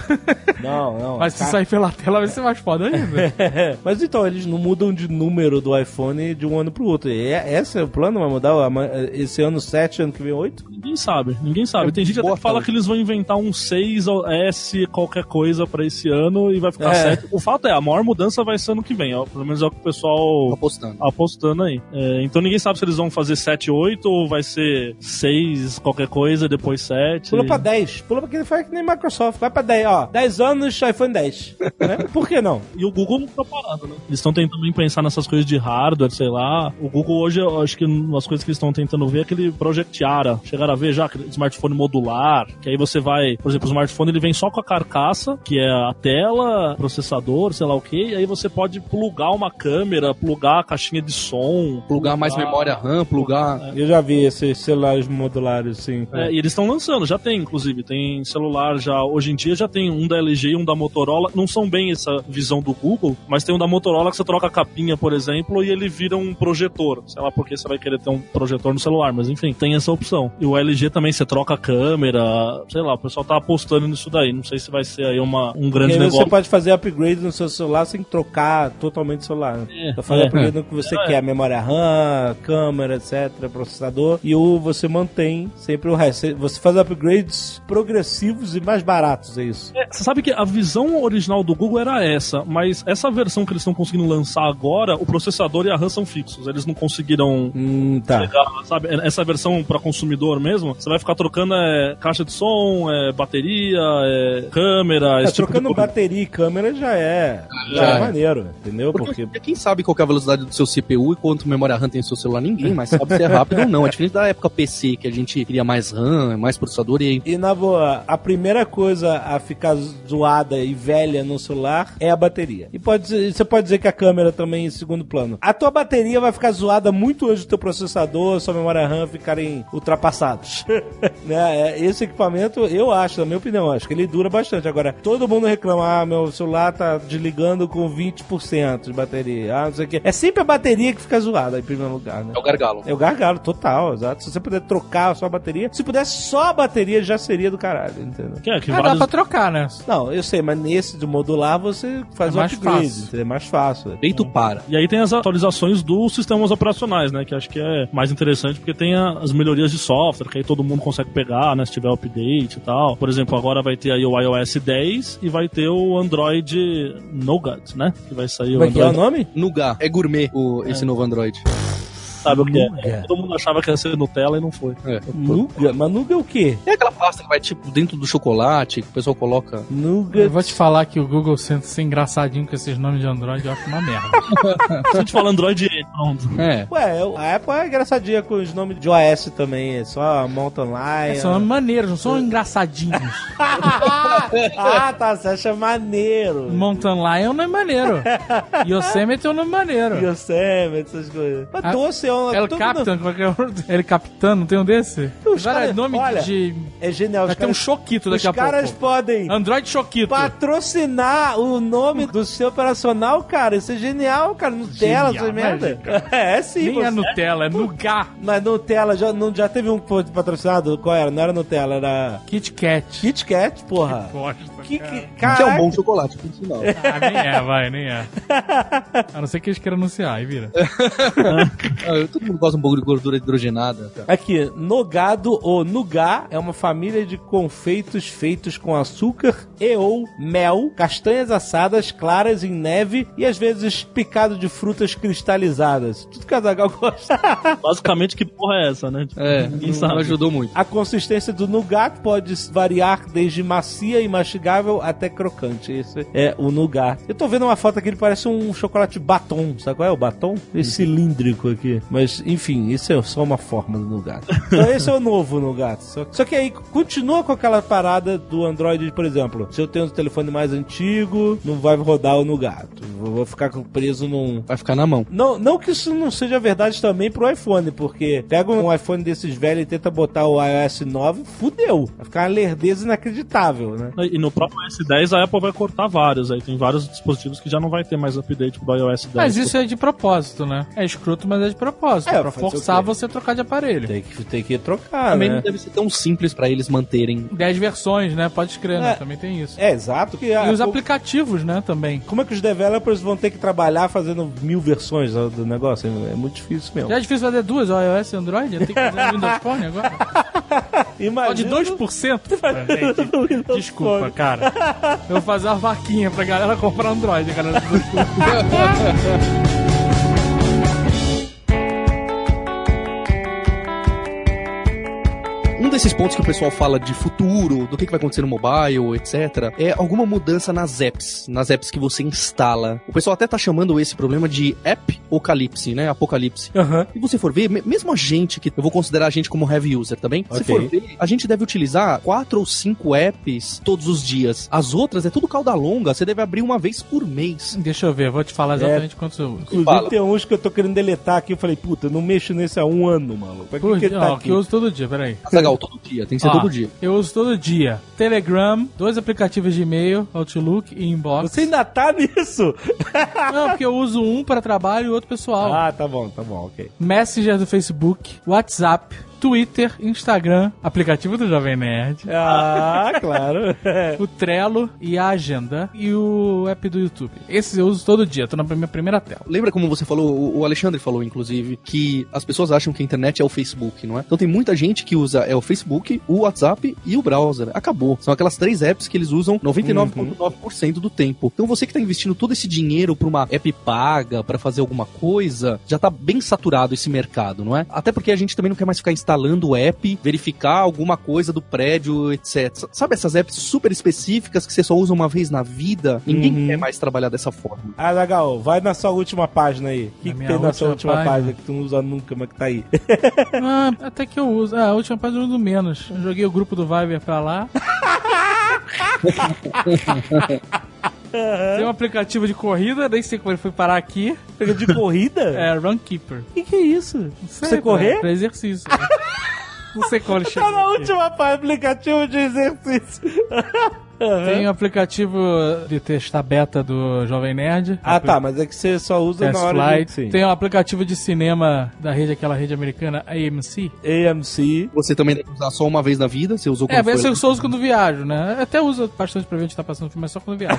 Não, não. Mas se sair pela tela vai ser mais foda ainda. *laughs* Mas então, eles não mudam de número do iPhone de um ano pro outro. E é, esse é o plano? Vai mudar esse ano 7, ano que vem 8? Ninguém sabe, ninguém sabe. Tem gente até que fala que eles vão inventar um 6 ou S qualquer coisa pra esse ano e vai ficar É. 7. O fato é, a maior mudança vai ser ano que vem. ó. Pelo menos é o que o pessoal Apostando. apostando aí. É, então ninguém sabe se eles vão fazer 7, 8 ou vai ser 6 qualquer coisa, depois 7. Pula pra 10. Pula pra quem faz que nem Microsoft. Vai pra 10, ó. 10 anos, iPhone 10. *laughs* né? Por que não? E o Google não tá parado, né? Eles estão tentando também pensar nessas coisas de hardware, sei lá. O Google hoje, eu acho que as coisas que eles estão tentando ver é aquele Project Ara. Chegaram a ver já aquele smartphone modular, que aí você vai, por exemplo, o smartphone ele vem só com a carcaça, que é a tela, processador, sei lá o que, e aí você pode plugar uma câmera, plugar a caixinha de som, Plugar mais memória RAM, plugar. Eu já vi esses celulares modulares, sim. É, e eles estão lançando, já tem, inclusive. Tem celular já, hoje em dia já tem um da LG e um da Motorola. Não são bem essa visão do Google, mas tem um da Motorola que você troca a capinha, por exemplo, e ele vira um projetor. Sei lá porque você vai querer ter um projetor no celular, mas enfim, tem essa opção. E o LG também, você troca a câmera, sei lá, o pessoal tá apostando nisso daí. Não sei se vai ser aí uma, um E grande aí negócio. você pode fazer upgrade no seu celular sem trocar totalmente o celular. Né? É, Pra fazer é. upgrade no que você É. quer, memória RAM, câmera, etc, processador. E o você mantém sempre o resto. Você- faz upgrades progressivos e mais baratos, é isso. É, você sabe que a visão original do Google era essa, mas essa versão que eles estão conseguindo lançar agora, o processador e a RAM são fixos. Eles não conseguiram Hum, tá. pegar, sabe? Essa versão para consumidor mesmo, você vai ficar trocando é, caixa de som, é, bateria, é, câmera, É, esse tipo trocando de coisa. bateria e câmera já é é, já, é é. maneiro, entendeu? Porque, Porque quem sabe qual é a velocidade do seu CPU e quanto memória RAM tem no seu celular? Ninguém, mas sabe se é rápido ou não. É diferente da época PC, que a gente queria mais RAM, mais processador e aí E na boa, a primeira coisa a ficar zoada e velha no celular é a bateria. E pode você pode dizer que a câmera também em segundo plano. A tua bateria vai ficar zoada muito antes do teu processador, sua memória RAM ficarem ultrapassados. *laughs* né? É, Esse equipamento, eu acho, na minha opinião, acho que ele dura bastante. Agora, todo mundo reclama, ah, meu celular tá desligando com 20% de bateria. Ah, não sei o quê. É sempre a bateria que fica zoada em primeiro lugar, né? é o gargalo. É o gargalo, total, exato. Se você puder trocar a sua bateria, se pudesse só a bateria, já seria do caralho, entendeu? Que é, que Ah, dá vários... pra trocar, né? Não, eu sei, mas nesse de modular você faz É o mais upgrade, fácil. É mais fácil. Feito para. E aí tem as atualizações dos sistemas operacionais, né? Que acho que é mais interessante porque tem as melhorias de software, que aí todo mundo consegue pegar, né? Se tiver update e tal. Por exemplo, agora vai ter aí o iOS 10 e vai ter o Android Nougat, né? Que vai sair Como o é que é o Android. nome? Nougat. É gourmet o, esse novo Android. Sabe o que é? Todo mundo achava que ia ser Nutella e não foi. É. Nuga? Mas Nuga é o quê? É aquela pasta que vai tipo dentro do chocolate, que o pessoal coloca. Nuga. Eu vou te falar que o Google senta ser engraçadinho com esses nomes de Android, eu acho uma merda. *laughs* Se a gente fala Android, pronto. É. Ué, eu- a Apple é engraçadinha com os nomes de OS também, é só Mountain Lion. São nomes maneiros, não são engraçadinhos. *laughs* ah, tá, você acha maneiro. Mountain Lion não é maneiro. *laughs* Yosemite é um nome maneiro. Yosemite, essas coisas. Mas Ah, doce é um... El todo Captain, como é que é o outro? El Capitão, não tem um desse? Os Cara, caras- nome olha, de... É genial. Vai Os ter um caras, Choquito os daqui a caras pouco. podem Android Choquito. patrocinar o nome do seu operacional, cara. Isso é genial, cara. Nutella, Genial, essas merda. *laughs* É, sim. Nem você- é Nutella, é Nougat. Mas Nutella, já, não, já teve um que patrocinado? Qual era? Não era Nutella, era Kit Kat. Kit Kat, porra. Bosta, Que, cara. que, Que é um bom chocolate, por sinal. Ah, nem é, vai, nem é. A não ser que eles queiram anunciar, aí vira. *laughs* Ah, Todo mundo gosta um pouco de gordura hidrogenada. cara. Aqui, Nogado ou Nougat é uma família de confeitos feitos com açúcar e ou mel, castanhas assadas, claras em neve e às vezes picado de frutas cristalizadas. Tudo que a Zagal *laughs* gosta. Basicamente, que porra é essa, né? É, Ninguém não ajudou muito. A consistência do nougat pode variar desde macia e mastigável até crocante. Esse é o nougat. Eu tô vendo uma foto aqui, ele parece um chocolate batom. Sabe qual é o batom? Esse cilíndrico aqui. Mas, enfim, isso é só uma forma do nougat. Então esse é o novo nougat. Só, só que aí continua com aquela parada do Android, por exemplo. Se eu tenho um telefone mais antigo, não vai rodar o nougat. Vou vou ficar preso num, Vai ficar na mão. não, não que isso não seja verdade também pro iPhone, porque pega um iPhone desses velhos e tenta botar o iOS 9, fudeu. Vai ficar uma lerdeza inacreditável, né? E no próprio S10 a Apple vai cortar vários. Aí tem vários dispositivos que já não vai ter mais update pro iOS 10. Mas isso é de propósito, né? É escroto, mas é de propósito. É, pra forçar você a trocar de aparelho. Tem que, tem que trocar, Também né? não deve ser tão simples pra eles manterem. 10 versões, né? Pode escrever, né? É. Também tem isso. É, exato. Que E a- os aplicativos, né? Também. como é que os developers vão ter que trabalhar fazendo mil versões do negócio? É muito difícil mesmo. Já é difícil fazer duas, iOS e Android? Tem que fazer Windows Phone agora? Só *laughs* de Imagina 2%? Gente, *laughs* Desculpa, cara. Eu vou fazer uma vaquinha pra galera comprar Android, galera. *laughs* desses pontos que o pessoal fala de futuro, do que, que vai acontecer no mobile, etc., é alguma mudança nas apps, nas apps que você instala. O pessoal até tá chamando esse problema de app apocalipse, né? Apocalipse. Aham. E você for ver, me- mesmo a gente, que eu vou considerar a gente como heavy user também, se Ok. for ver, a gente deve utilizar quatro ou cinco apps todos os dias. As outras é tudo cauda longa, você deve abrir uma vez por mês. Deixa eu ver, vou te falar exatamente quantos eu uso. Inclusive Fala. tem uns que eu tô querendo deletar aqui. Eu falei, puta, eu não mexo nesse há um ano, maluco. Pra que, Por que tá ó, aqui? que eu uso todo dia, peraí. Legal, todo dia, tem que ser Ó, todo dia. Eu uso todo dia. Telegram, dois aplicativos de e-mail, Outlook e Inbox. Você ainda tá nisso? *laughs* Não, porque eu uso um para trabalho e outro pessoal. ah, tá bom, tá bom, ok. Messenger do Facebook, WhatsApp, Twitter, Instagram, aplicativo do Jovem Nerd, Ah, *laughs* claro. o Trello e a Agenda e o app do YouTube. Esses eu uso todo dia, tô na minha primeira tela. Lembra como você falou, o- Alexandre falou, inclusive, que as pessoas acham que a internet é o Facebook, não é? Então tem muita gente que usa é o Facebook, o WhatsApp e o browser. Acabou. São aquelas três apps que eles usam 99,9% do tempo. Então você que tá investindo todo esse dinheiro pra uma app paga, pra fazer alguma coisa, já tá bem saturado esse mercado, não é? Até porque a gente também não quer mais ficar instalando instalando o app, verificar alguma coisa do prédio, etc. Sabe essas apps super específicas que você só usa uma vez na vida? Ninguém Uhum. quer mais trabalhar dessa forma. Ah, legal. Vai na sua última página aí. O que, Na que tem na sua última última página. página? que tu não usa nunca, mas que tá aí? *laughs* Ah, até que eu uso. Ah, a última página eu uso menos. Eu joguei o grupo do Viber pra lá. *laughs* Tem um aplicativo de corrida, nem sei como ele foi parar aqui. Pega de corrida? *laughs* É Runkeeper. O que, que é isso? Sei, Você pra- correr? Pra exercício. *laughs* Não sei como ele chegou. Tá na aqui. última página, aplicativo de exercício. *laughs* Tem o aplicativo de testar beta do Jovem Nerd. Ah, tá, mas é que você só usa Test na hora Flight. de... Sim. Tem o aplicativo de cinema da rede, aquela rede americana, AMC. AMC. Você também deve usar só uma vez na vida, você usou É, quando mas foi? eu só uso quando viajo, né? Eu até uso bastante pra ver onde tá passando o filme, mas só quando viajo.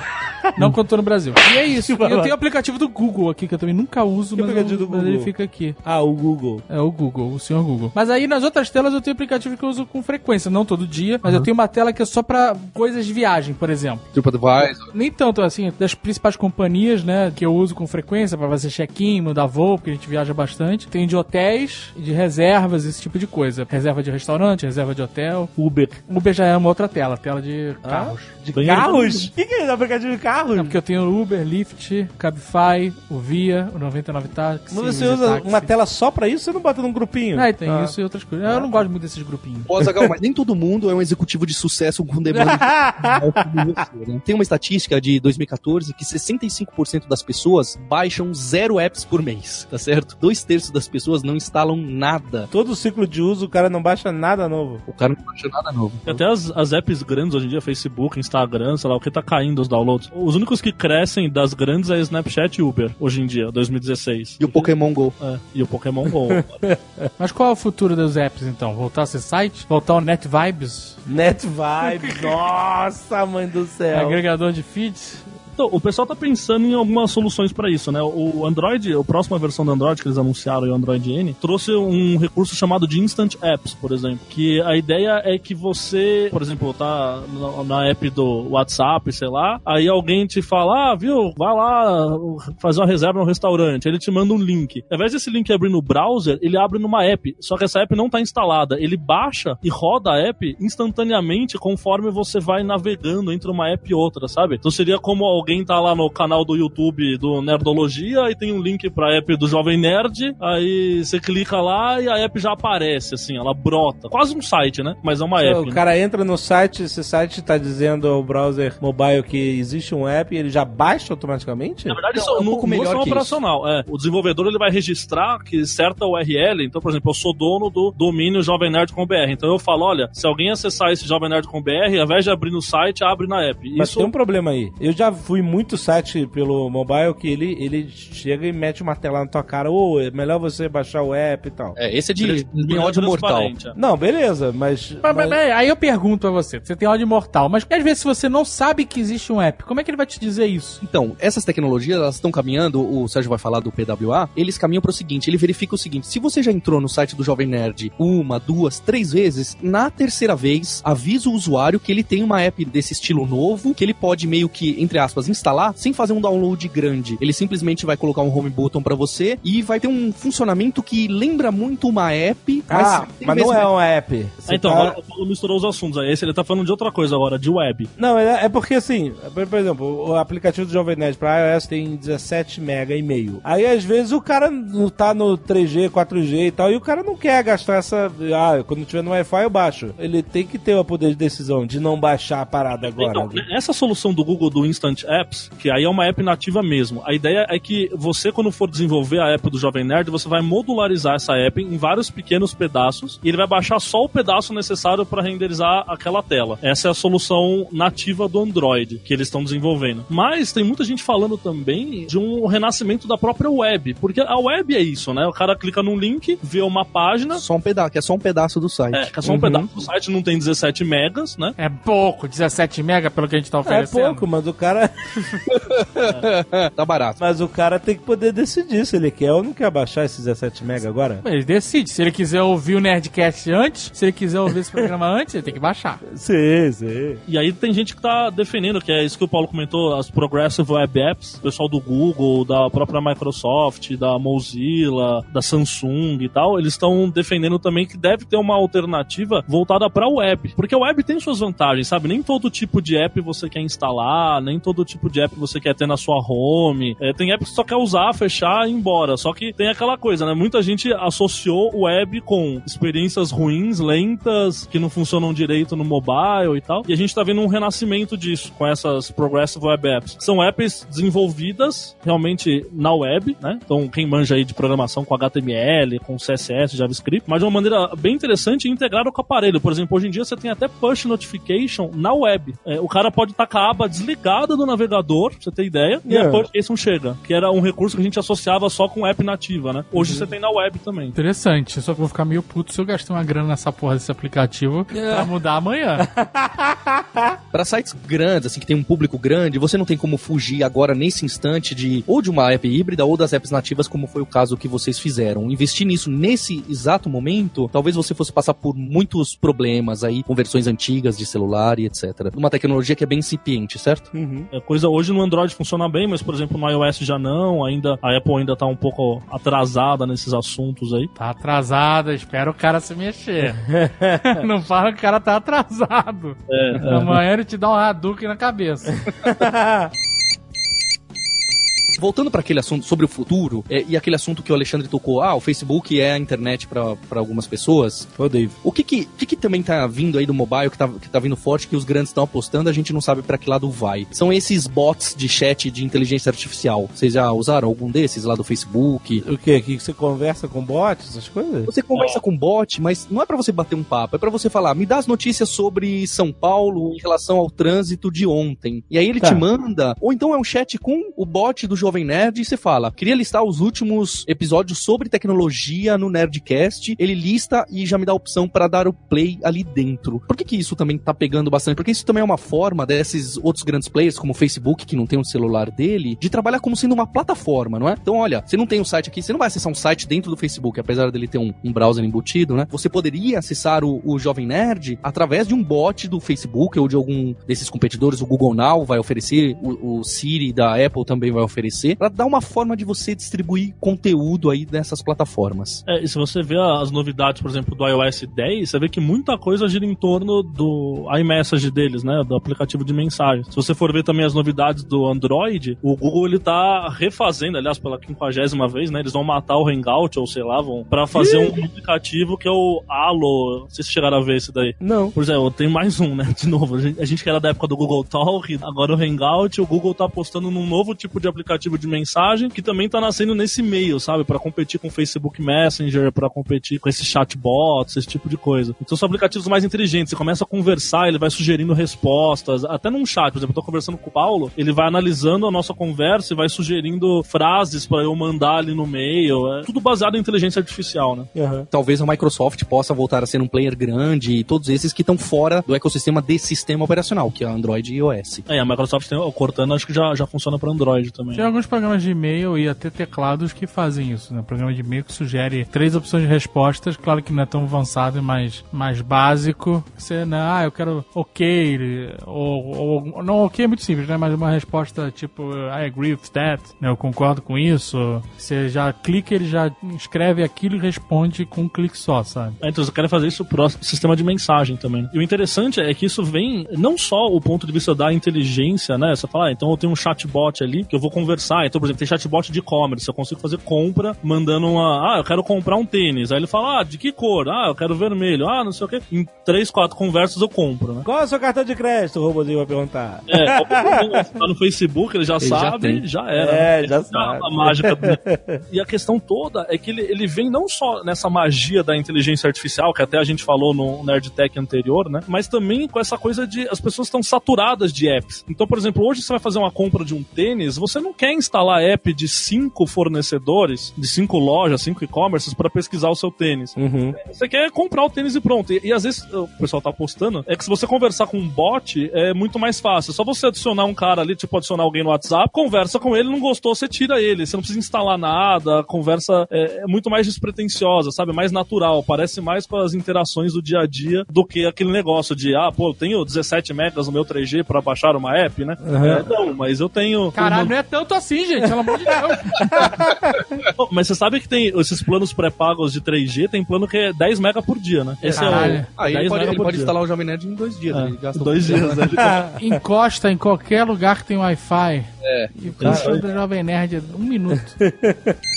Não quando tô no Brasil. E é isso. *laughs* E eu tenho o aplicativo do Google aqui, que eu também nunca uso, Que mas, aplicativo eu- do mas ele Google? fica aqui. Ah, o Google. É o Google, o senhor Google. Mas aí nas outras telas eu tenho aplicativo que eu uso com frequência, não todo dia, mas eu tenho uma tela que é só pra coisas de viagem, por exemplo. TripAdvisor. Nem tanto assim, das principais companhias, né, que eu uso com frequência pra fazer check-in, mudar voo, porque a gente viaja bastante. Tem de hotéis, de reservas, esse tipo de coisa. Reserva de restaurante, reserva de hotel. Uber. Uber já é uma outra tela, tela de carros. De carros? O que, que é aplicativo de carros? É porque eu tenho o Uber, Lyft, Cabify, o Via, o 99 Táxi. Mas você usa Easytaxi. uma tela só pra isso? Você não bota num grupinho? Ah, tem Ah. isso e outras coisas. Eu não gosto muito desses grupinhos. Ô, Azaghal, mas *laughs* nem todo mundo é um executivo de sucesso com demanda de *laughs* né? Tem uma estatística de 2014 que 65% das pessoas baixam zero apps por mês, tá certo? Dois terços das pessoas não instalam nada. Todo o ciclo de uso, o cara não baixa nada novo. O cara não baixa nada novo. E Até as, as apps grandes hoje em dia, Facebook, Instagram, sei lá, o que tá caindo os downloads. Os únicos que crescem das grandes é Snapchat e Uber, hoje em dia, 2016. E o Pokémon GO? É, e o Pokémon GO. *laughs* Mas qual é o futuro dos apps, então? Voltar a ser site? Voltar ao Net Vibes? Net Vibes, *laughs* nossa, mãe do céu. Agregador de feeds? Então, o pessoal tá pensando em algumas soluções pra isso, né? O Android, a próxima versão do Android que eles anunciaram, o Android N, trouxe um recurso chamado de Instant Apps, por exemplo. Que a ideia é que você, por exemplo, tá na, app do WhatsApp, sei lá, aí alguém te fala, ah, viu, vai lá fazer uma reserva no restaurante. Ele te manda um link. Ao invés desse link abrir no browser, ele abre numa app. Só que essa app não tá instalada. Ele baixa e roda a app instantaneamente conforme você vai navegando entre uma app e outra, sabe? Então seria como alguém tá lá no canal do YouTube do Nerdologia e tem um link pra app do Jovem Nerd, aí você clica lá e a app já aparece, assim, ela brota. Quase um site, né? Mas é uma app. O né? cara entra no site, esse site tá dizendo ao browser mobile que existe um app e ele já baixa automaticamente? Na verdade, Não, isso é um no pouco no melhor que operacional. É. O desenvolvedor ele vai registrar que certa URL. Então, por exemplo, eu sou dono do domínio jovemnerd.com.br. Então eu falo, olha, se alguém acessar esse jovemnerd.com.br, ao invés de abrir no site, abre na app. Mas Isso tem um problema aí. Eu já fui muito site pelo mobile que ele, ele chega e mete uma tela na tua cara. Ô, é melhor você baixar o app e tal. É, esse é de, ódio mortal. é. Não, beleza, mas. Mas, mas, mas- mas, aí eu pergunto pra você, você tem ódio mortal, mas às vezes se você não sabe que existe um app, como é que ele vai te dizer isso? Então, essas tecnologias, elas estão caminhando, o Sérgio vai falar do PWA, eles caminham para o seguinte, ele verifica o seguinte, se você já entrou no site do Jovem Nerd uma, duas, três vezes, na terceira vez, avisa o usuário que ele tem uma app desse estilo novo, que ele pode meio que, entre aspas, instalar, sem fazer um download grande. Ele simplesmente vai colocar um home button para você e vai ter um funcionamento que lembra muito uma app, Ah, tem mas mesmo- não é um app. Ah, então, tá- agora o Paulo misturou os assuntos aí. Esse ele tá falando de outra coisa agora, de web. Não, é, é porque assim, por, exemplo, o aplicativo do Jovem Nerd para iOS tem 17 mega e meio. Aí às vezes o cara não tá no 3G, 4G e tal, e o cara não quer gastar essa. Ah, quando tiver no Wi-Fi eu baixo. Ele tem que ter o poder de decisão de não baixar a parada agora. Então, essa solução do Google do Instant Apps, que aí é uma app nativa mesmo, a ideia é que você, quando for desenvolver a app do Jovem Nerd, você vai modularizar essa app em vários pequenos pedaços e ele vai baixar só o pedaço necessário para renderizar aquela tela. Essa é a solução nativa do Android que eles estão desenvolvendo. Mas tem muita gente falando também de um renascimento da própria web, porque a web é isso, né? O cara clica num link, vê uma página, Só um pedaço, que é só um pedaço do site. é, que é só um Uhum. pedaço. O site não tem 17 megas, né? É pouco, 17 mega pelo que a gente tá É oferecendo. pouco, mas o cara. *laughs* tá barato. Mas o cara tem que poder decidir se ele quer ou não quer baixar esses 17 mega agora. Ele decide. Se ele quiser ouvir o Nerdcast antes, se ele quiser ouvir esse programa *laughs* antes, ele tem que baixar. Sim, sim. E aí tem gente que tá defendendo, que é isso que o Paulo comentou, as Progressive Web Apps, o pessoal do Google, da própria Microsoft, da Mozilla, da Samsung e tal, eles estão defendendo também que deve ter uma alternativa voltada pra web. Porque a web tem suas vantagens, sabe? Nem todo tipo de app você quer instalar, nem todo tipo de app você quer ter na sua home. É, tem app que só quer usar, fechar e ir embora. Só que tem aquela coisa, né? Muita gente associou web com experiências ruins, lentas, que não funcionam direito no mobile e tal. E a gente tá vendo um renascimento disso com essas Progressive Web Apps. São apps desenvolvidas realmente na web, né? Então, quem manja aí de programação com HTML, com CSS, JavaScript, mas de uma maneira bem interessante integrada com o aparelho. Por exemplo, hoje em dia você tem até push notification na web. É, o cara pode estar com a aba desligada do navegador, pra você ter ideia, e Yeah. a push notification chega, que era um recurso que a gente associava só com app nativa, né? Hoje você tem na web também. Interessante. Só que eu vou ficar meio puto se eu gastar uma grana nessa porra desse aplicativo *laughs* pra mudar amanhã. *laughs* Para sites grandes, assim, que tem um público grande, você não tem como fugir agora nesse instante de ou de uma app híbrida ou das apps nativas, como foi o caso que vocês fizeram. Investir nisso nesse exato momento, talvez você fosse passar por muitos problemas aí, com versões antigas de celular e etc. Uma tecnologia que é bem incipiente, certo? A coisa hoje no Android funciona bem, mas por exemplo no iOS já não, ainda a Apple ainda tá um pouco atrasada nesses assuntos aí. Tá atrasada, espera o cara se mexer. *laughs* *laughs* não fala que o cara tá atrasado. Amanhã ele te dá um Hadouken na cabeça. *laughs* Voltando para aquele assunto sobre o futuro, é, e aquele assunto que o Alexandre tocou, ah, o Facebook é a internet para algumas pessoas. Ô, Dave. O que que, o que que também tá vindo aí do mobile, que tá, que tá vindo forte, que os grandes estão apostando, a gente não sabe para que lado vai. São esses bots de chat de inteligência artificial. Vocês já usaram algum desses lá do Facebook? O que? Que você conversa com bots, essas coisas? Você conversa com bot, mas não é pra você bater um papo, é pra você falar, me dá as notícias sobre São Paulo em relação ao trânsito de ontem. E aí ele Tá. te manda, ou então é um chat com o bot do Jovem Nerd e você fala, queria listar os últimos episódios sobre tecnologia no Nerdcast. Ele lista e já me dá a opção pra dar o play ali dentro. Por que que isso também tá pegando bastante? Porque isso também é uma forma desses outros grandes players, como o Facebook, que não tem um celular dele, de trabalhar como sendo uma plataforma, não é? Então, olha, você não tem um site aqui, você não vai acessar um site dentro do Facebook, apesar dele ter um, um browser embutido, né? Você poderia acessar o, o Jovem Nerd através de um bot do Facebook ou de algum desses competidores, o Google Now vai oferecer, o, o Siri da Apple também vai oferecer, pra dar uma forma de você distribuir conteúdo aí nessas plataformas. É, e se você vê as novidades, por exemplo, do iOS 10, você vê que muita coisa gira em torno do iMessage deles, né? Do aplicativo de mensagem. Se você for ver também as novidades do Android, o Google ele tá refazendo, aliás, pela quinquagésima vez, né? Eles vão matar o Hangout, ou sei lá, vão pra fazer um aplicativo que é o Halo. Não sei se chegaram a ver esse daí. Não. Por exemplo, tem mais um, né? De novo, a gente, a gente que era da época do Google Talk, agora o Hangout, o Google tá apostando num novo tipo de aplicativo de mensagem que também tá nascendo nesse meio, sabe? Pra competir com o Facebook Messenger, pra competir com esses chatbots, esse tipo de coisa. Então são aplicativos mais inteligentes. Você começa a conversar, ele vai sugerindo respostas, até num chat. Por exemplo, eu tô conversando com o Paulo, ele vai analisando a nossa conversa e vai sugerindo frases pra eu mandar ali no meio. É tudo baseado em inteligência artificial, né? Aham. Talvez a Microsoft possa voltar a ser um player grande e todos esses que estão fora do ecossistema desse sistema operacional, que é Android e iOS. É, a Microsoft tem o Cortana, acho que já, já funciona pra Android também. Tem alguns programas de e-mail e até teclados que fazem isso, né? Programa de e-mail que sugere três opções de respostas, claro que não é tão avançado, mas mais básico. Você, né, ah, eu quero ok, ou, ou não, ok é muito simples, né? Mas uma resposta tipo, I agree with that, né? Eu concordo com isso. Você já clica, ele já escreve aquilo e responde com um clique só, sabe? É, então, eu quero fazer isso pro sistema de mensagem também. E o interessante é que isso vem não só o ponto de vista da inteligência, né? Você fala, ah, então eu tenho um chatbot ali que eu vou conversar. Então, por exemplo, tem chatbot de e-commerce, eu consigo fazer compra mandando uma. Ah, eu quero comprar um tênis. Aí ele fala, ah, de que cor? Ah, eu quero vermelho. Ah, não sei o quê. Em três, quatro conversas eu compro, né? Qual é o seu cartão de crédito? O robôzinho vai perguntar. É, *laughs* tá no Facebook, ele já Ele já sabe, tem. já, era. É, né? já A- sabe. A mágica do... E a questão toda é que ele, ele vem não só nessa magia da inteligência artificial, que até a gente falou no Nerd Tech anterior, né? Mas também com essa coisa de as pessoas estão saturadas de apps. Então, por exemplo, hoje você vai fazer uma compra de um tênis, você não quer instalar app de cinco fornecedores, de cinco lojas, cinco e-commerces para pesquisar o seu tênis. Uhum. Você quer comprar o tênis e pronto. E, e às vezes o pessoal tá postando, é que se você conversar com um bot, é muito mais fácil. É só você adicionar um cara ali, tipo, adicionar alguém no WhatsApp, conversa com ele, não gostou, você tira ele. Você não precisa instalar nada, a conversa é, é muito mais despretensiosa, sabe? Mais natural. Parece mais com as interações do dia a dia do que aquele negócio de, ah, pô, eu tenho 17 megas no meu 3G para baixar uma app, né? É, não, mas eu tenho. Caralho, não é tanto assim, gente, pelo amor de Deus. *laughs* Não, Mas você sabe que tem esses planos pré-pagos de 3G, tem plano que é 10 mega por dia, né? Esse Caralho. é o. Aí ele 10 pode, ele pode instalar o Jovem Nerd em dois dias. né? Ele gasta um Dois dias, né? *laughs* Encosta em qualquer lugar que tem Wi-Fi. É. E o Jovem Nerd um minuto. *laughs*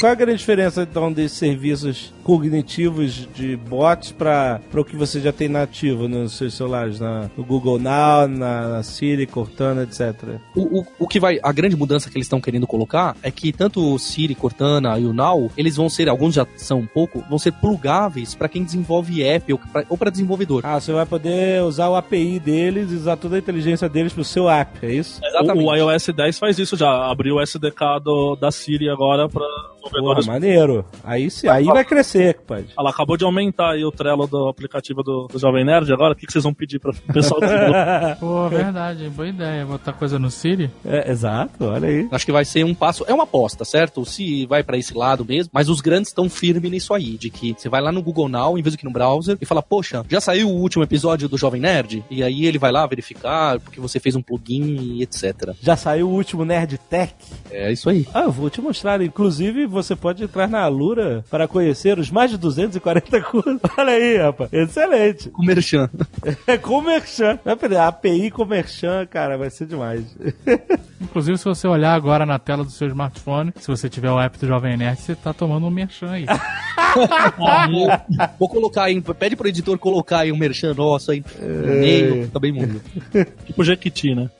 Qual é a grande diferença, então, desses serviços cognitivos de bots para o que você já tem nativo nos seus celulares? Na, no Google Now, na, na Siri, Cortana, etc. O, o, o que vai. A grande mudança que eles estão querendo colocar é que tanto o Siri, Cortana e o Now, eles vão ser, alguns já são um pouco, vão ser plugáveis para quem desenvolve app ou para desenvolvedor. Ah, você vai poder usar o API deles e usar toda a inteligência deles pro seu app, é isso? Exatamente. O, o iOS 10 faz isso já. Abriu o SDK do, da Siri agora para Porra, maneiro. Aí, sim, aí vai crescer, pai. Ela acabou de aumentar aí o trelo do aplicativo do, do Jovem Nerd. Agora, o que, que vocês vão pedir para o pessoal desenvolver? *laughs* Pô, verdade, boa ideia. Botar coisa no Siri. É, exato, olha aí. Acho que vai ser um passo. É uma aposta, certo? Se vai para esse lado mesmo. Mas os grandes estão firmes nisso aí. De que você vai lá no Google Now, em vez do que no browser, e fala: Poxa, já saiu o último episódio do Jovem Nerd? E aí ele vai lá verificar, porque você fez um plugin e etc. Já saiu o último Nerd Tech. É isso aí. Ah, eu vou te mostrar. Inclusive, você pode entrar na Alura para conhecer os mais de 240 *laughs* cursos. Olha aí, rapaz. Excelente. O Merchan. É com Merchan. Vai perder. A API com Merchan, cara, vai ser demais. *laughs* Inclusive, se você olhar agora na tela do seu smartphone, se você tiver o app do Jovem Nerd, você tá tomando um merchan aí. *laughs* Vou colocar aí, pede pro editor colocar aí um Merchan nosso aí. No meio, tá bem mundo. tipo Jequiti, né?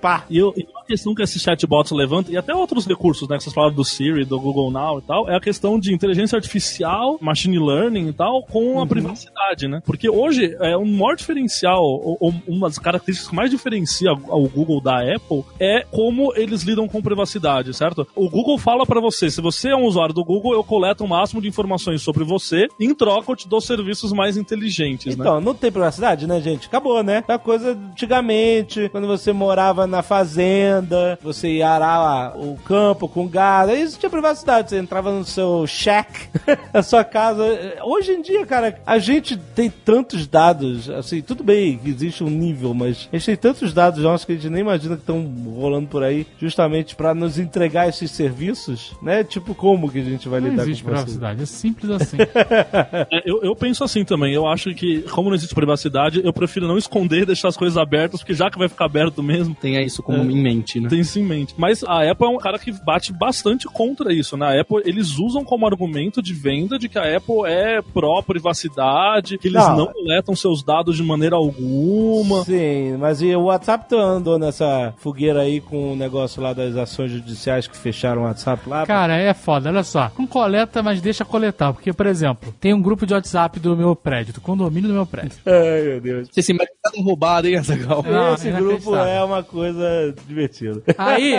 Pá. E, eu, e uma questão que esses chatbots levantam, e até outros recursos, né, que vocês falaram do Siri, do Google Now e tal, é a questão de inteligência artificial, machine learning e tal, com a privacidade, né? Porque hoje, é um maior diferencial, ou, uma das características que mais diferencia o Google da Apple é como eles lidam com privacidade, certo? O Google fala pra você, se você é um usuário do Google, eu coleto o máximo de informações sobre você, em troca eu te dou serviços mais inteligentes, né? Então, não tem privacidade, né, gente? Acabou, né? É coisa antigamente, quando você morava na fazenda, você ia arar o campo com gado, isso tinha privacidade. Você entrava no seu shack, *laughs* na sua casa. Hoje em dia, cara, a gente tem tantos dados, assim, tudo bem que existe um nível, mas a gente tem tantos dados nossos que a gente nem imagina que estão rolando por aí, justamente pra nos entregar esses serviços, né? Tipo, como que a gente vai Não lidar existe com você? privacidade, é simples assim. *laughs* É, eu, eu penso assim também. Eu acho que, como não existe privacidade, eu prefiro não esconder e deixar as coisas abertas, porque já que vai ficar aberto mesmo, Tenha isso como em mente, né? tem isso em mente. Mas a Apple é um cara que bate bastante contra isso, né? A Apple, eles usam como argumento de venda de que a Apple é pró-privacidade, que eles Não. não. coletam seus dados de maneira alguma. Sim, mas e o WhatsApp andou nessa fogueira aí com o negócio lá das ações judiciais que fecharam o WhatsApp lá? Cara, é foda, olha só. Não coleta, mas deixa coletar. Porque, por exemplo, tem um grupo de WhatsApp do meu prédio, do condomínio do meu prédio. *laughs* Ai, meu Deus. Você se mete roubado, hein, Azaghal? Não, Esse grupo é uma coisa divertida. Aí,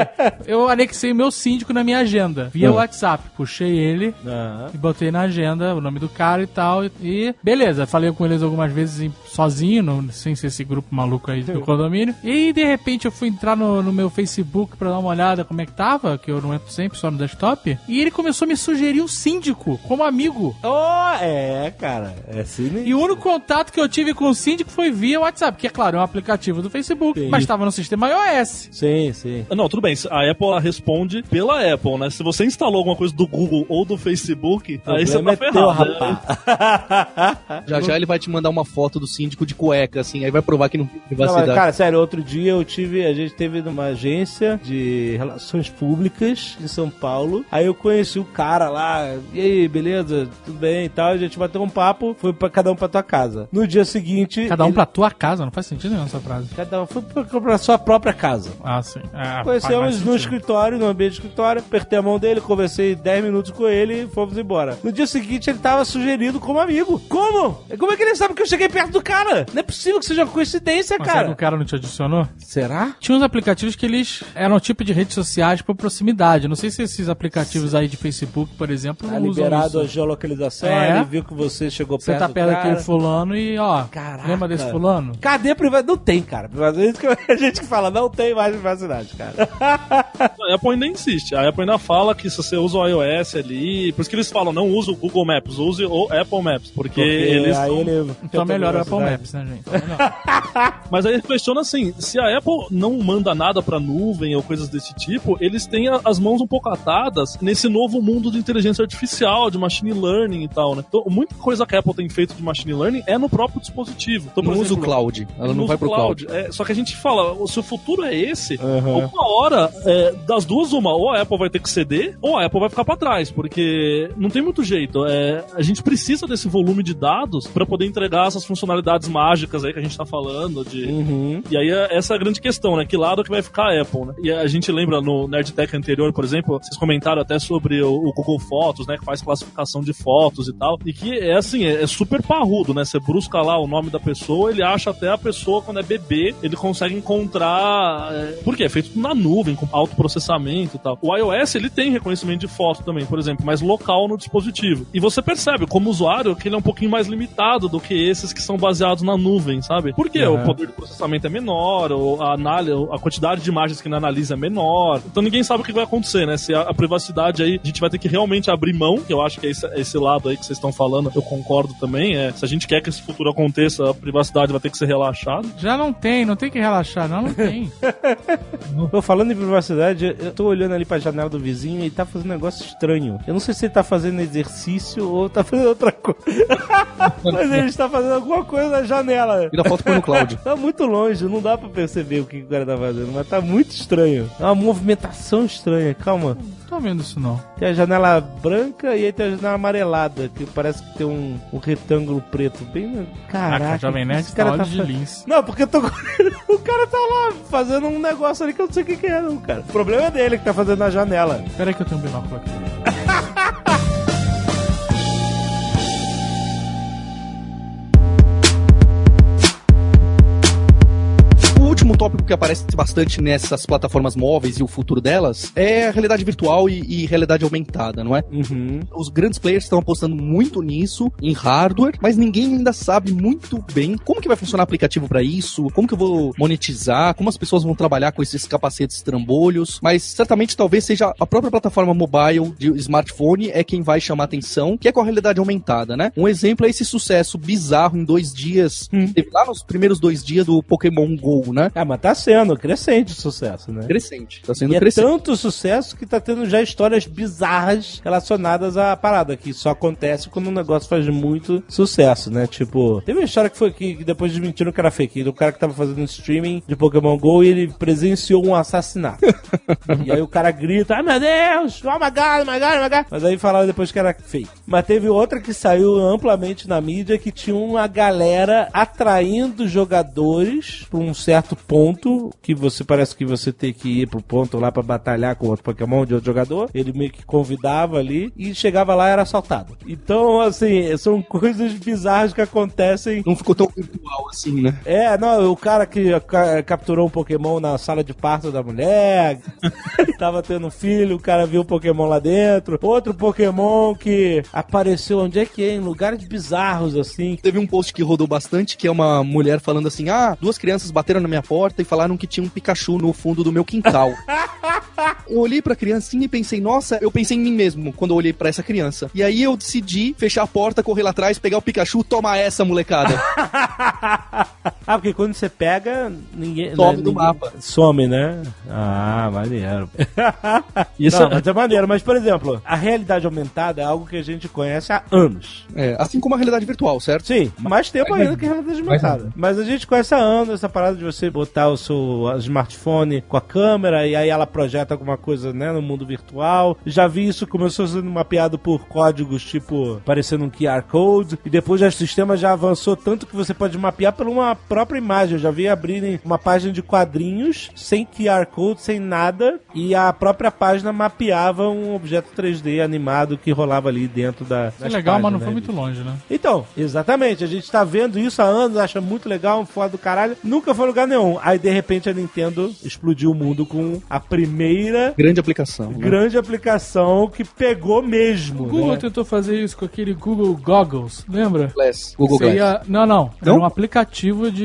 eu anexei o meu síndico na minha agenda, via WhatsApp. Puxei ele Ah, e botei na agenda o nome do cara e tal. E beleza, falei com eles algumas vezes sozinho, no- sem ser esse grupo maluco aí do condomínio. E de repente eu fui entrar no, no meu Facebook pra dar uma olhada como é que tava, que eu não entro sempre, só no desktop. E ele começou a me sugerir um síndico como amigo. Oh, é, cara. É sinistro. E o único contato que eu tive com o síndico foi via WhatsApp, que é claro, é um aplicativo do Facebook, Sim. mas estava no sistema iOS. Sim, sim. Não, tudo bem. A Apple responde pela Apple, né? Se você instalou alguma coisa do Google ou do Facebook, aí você tá é teu, ferrado. né? rapaz. *laughs* Já já ele vai te mandar uma foto do síndico de cueca, assim, aí vai provar que não tem Não, privacidade. cara, sério, outro dia eu tive, a gente teve numa agência de relações públicas em São Paulo. Aí eu conheci o cara lá, e aí, beleza? Tudo bem e tal. A gente bateu um papo, foi pra cada um pra tua casa. No dia seguinte. Cada um ele- pra tua casa, não faz sentido nenhum essa frase. Cada um foi pra, pra sua própria casa. Ah, sim. Sim. Ah, Conhecemos no escritório, no ambiente do escritório, apertei a mão dele, conversei 10 minutos com ele e fomos embora. No dia seguinte ele tava sugerido como amigo. Como? Como é que ele sabe que eu cheguei perto do cara? Não é possível que seja uma coincidência, Mas será que cara. o cara não te adicionou? Será? Tinha uns aplicativos que eles eram tipo de redes sociais por proximidade. Não sei se esses aplicativos aí de Facebook, por exemplo, Tá liberado a isso. geolocalização, É. ele viu que você chegou Você perto tá do perto cara. daquele fulano e, ó, Caraca. lembra desse fulano? Cadê a privacidade? Não tem, cara. Privacidade. *laughs* A gente que fala, não tem mais privacidade, cara. *laughs* A Apple ainda insiste. A Apple ainda fala que se você usa o iOS ali. Por isso que eles falam, não use o Google Maps, use o Apple Maps. Porque, Porque eles. aí ele Então melhor o Apple. Maps, né, gente? Então, melhor. *laughs* Mas aí questiona assim: se a Apple não manda nada pra nuvem ou coisas desse tipo, eles têm as mãos um pouco atadas nesse novo mundo de inteligência artificial, de machine learning e tal, né? Então, muita coisa que a Apple tem feito de machine learning é no próprio dispositivo. Então, Não usa o cloud. Ela não usa vai pro cloud. É, só que a gente fala, se o futuro é esse, Uhum. alguma hora, é, das duas, uma, ou a Apple vai ter que ceder, ou a Apple vai ficar pra trás, porque não tem muito jeito. É, a gente precisa desse volume de dados pra poder entregar essas funcionalidades mágicas aí que a gente tá falando, de, Uhum. e aí é- essa é a grande questão, né? Que lado que vai ficar a Apple, né? E a gente lembra no Nerdtech anterior, por exemplo, vocês comentaram até sobre o, o Google Fotos, né? Que faz classificação de fotos e tal. E que é assim, é, é super parrudo, né? Você busca lá o nome da pessoa, ele acha até a pessoa quando é bebê, ele consegue encontrar. É, porque é feito na nuvem, com alto processamento e tal. O iOS, ele tem reconhecimento de foto também, por exemplo, mas local no dispositivo. E você percebe, como usuário, que ele é um pouquinho mais limitado do que esses que são baseados na nuvem, sabe? Por quê? Uhum. O poder de processamento é menor, ou a, análise, a quantidade de imagens que ele analisa é menor. Então ninguém sabe o que vai acontecer, né? Se a, a privacidade aí, a gente vai ter que realmente abrir mão, que eu acho que é esse, esse lado aí que vocês estão falando, eu concordo também. É, se a gente quer que esse futuro aconteça, a privacidade vai ter que ser relaxada. Já não tem, não tem que relaxar, não, não tem. *laughs* Tô falando em privacidade, eu tô olhando ali pra janela do vizinho e tá fazendo um negócio estranho. Eu não sei se ele tá fazendo exercício ou tá fazendo outra coisa. *laughs* Mas ele está fazendo alguma coisa na janela. Tira foto põe no cloud. Tá muito longe, não dá pra perceber o que o cara tá fazendo, mas tá muito estranho. É uma movimentação estranha, calma. Não tô vendo isso, não. Tem a janela branca e aí tem a janela amarelada, que parece que tem um, um retângulo preto bem. Caraca, Jovem o que Nerd esse tá cara olho tá de fa- lince. Não, porque eu tô. *laughs* o cara tá lá fazendo um negócio ali que eu não sei o que, que é, não, cara. O problema é dele que tá fazendo na janela. Pera aí que eu tenho um binóculo aqui. *laughs* O último tópico que aparece bastante nessas plataformas móveis e o futuro delas é a realidade virtual e, e realidade aumentada, não é? Uhum. Os grandes players estão apostando muito nisso, em hardware, mas ninguém ainda sabe muito bem como que vai funcionar o aplicativo para isso, como que eu vou monetizar, como as pessoas vão trabalhar com esses capacetes trambolhos, mas certamente talvez seja a própria plataforma mobile de smartphone é quem vai chamar atenção, que é com a realidade aumentada, né? Um exemplo é esse sucesso bizarro em dois dias, teve lá nos primeiros dois dias do Pokémon GO, né? Ah, mas tá sendo crescente o sucesso, né? Crescente, tá sendo E é crescente. tanto sucesso que tá tendo já histórias bizarras relacionadas à parada, que só acontece quando um negócio faz muito sucesso, né? Tipo, teve uma história que foi que, que depois desmentiram que era fake, do cara que tava fazendo streaming de Pokémon GO e ele presenciou um assassinato. *laughs* e aí o cara grita, ai meu Deus, oh my god, oh my god, oh my god. Mas aí falaram depois que era fake. Mas teve outra que saiu amplamente na mídia que tinha uma galera atraindo jogadores pra um certo ponto que você parece que você tem que ir pro ponto lá pra batalhar com outro Pokémon de outro jogador. Ele meio que convidava ali e chegava lá e era assaltado. Então, assim, são *laughs* coisas bizarras que acontecem. Não ficou tão virtual assim, né? É, não, o cara que ca- capturou um Pokémon na sala de parto da mulher, *laughs* tava tendo um filho, o cara viu o Pokémon lá dentro. Outro Pokémon que apareceu onde é que é? Em lugares bizarros, assim. Teve um post que rodou bastante, que é uma mulher falando assim: Ah, duas crianças bateram na minha porta e falaram que tinha um Pikachu no fundo do meu quintal. eu *laughs* olhei pra criancinha e pensei, nossa, eu pensei em mim mesmo quando eu olhei pra essa criança. E aí eu decidi fechar a porta, correr lá atrás, pegar o Pikachu, tomar essa, molecada. *laughs* ah, porque quando você pega, ninguém. Some né, do ninguém- mapa. Some, né? Ah, maneiro. *laughs* Isso Não, é- mas é maneiro. Mas, por exemplo, a realidade aumentada é algo que a gente conhece há anos. É, assim como a realidade virtual, certo? Sim, mais tempo ainda que a realidade aumentada. Mas a gente conhece há anos essa parada de você botar o seu smartphone com a câmera e aí ela projeta alguma coisa, né, no mundo virtual. Já vi isso começou sendo mapeado por códigos, tipo, parecendo um QR Code, e depois já o sistema já avançou tanto que você pode mapear por uma própria imagem. Eu já vi abrirem uma página de quadrinhos, sem QR Code, sem nada, e a própria página mapeava um objeto 3D animado que rolava ali dentro da. É das legal, mas não páginas, foi né, muito longe, né? Então, exatamente. A gente tá vendo isso há anos, acha muito legal, um foda do caralho. Nunca foi lugar nenhum. Aí, de repente, a Nintendo explodiu o mundo com a primeira Grande aplicação. né? grande aplicação que pegou mesmo. O Google né? tentou fazer isso com aquele Google Goggles, lembra? Glass. Google Você Glass. ia- Não, não. Era Não? um aplicativo de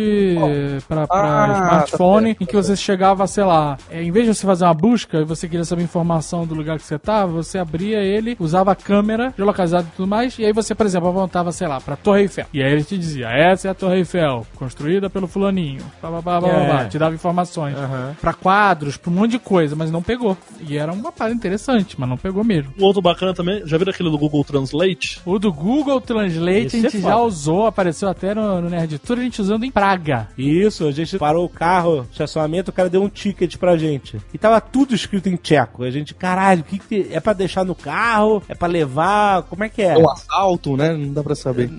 pra, pra Ah, smartphone tá em que você chegava, sei lá, é, em vez de você fazer uma busca e você queria saber informação do lugar que você tava, você abria ele, usava a câmera geolocalizada e tudo mais, e aí você, por exemplo, apontava, sei lá, pra Torre Eiffel. E aí ele te dizia, essa é a Torre Eiffel, construída pelo fulaninho. Blá, blá, blá, blá, É. blá. Te dava informações. Aham. Pra quadros, pra um monte de coisa, mas não pegou. E era uma parada interessante, mas não pegou mesmo. O outro bacana também, já viram aquele do Google Translate? O do Google Translate Esse a gente é já usou, apareceu até no, no Nerd Tour, a gente usando em Praga. Isso, a gente parou o carro, estacionamento, o cara deu um ticket pra gente. E tava tudo escrito em tcheco. A gente, caralho, o que, que é pra deixar no carro? É pra levar? Como é que é? É um assalto, né? Não dá pra saber.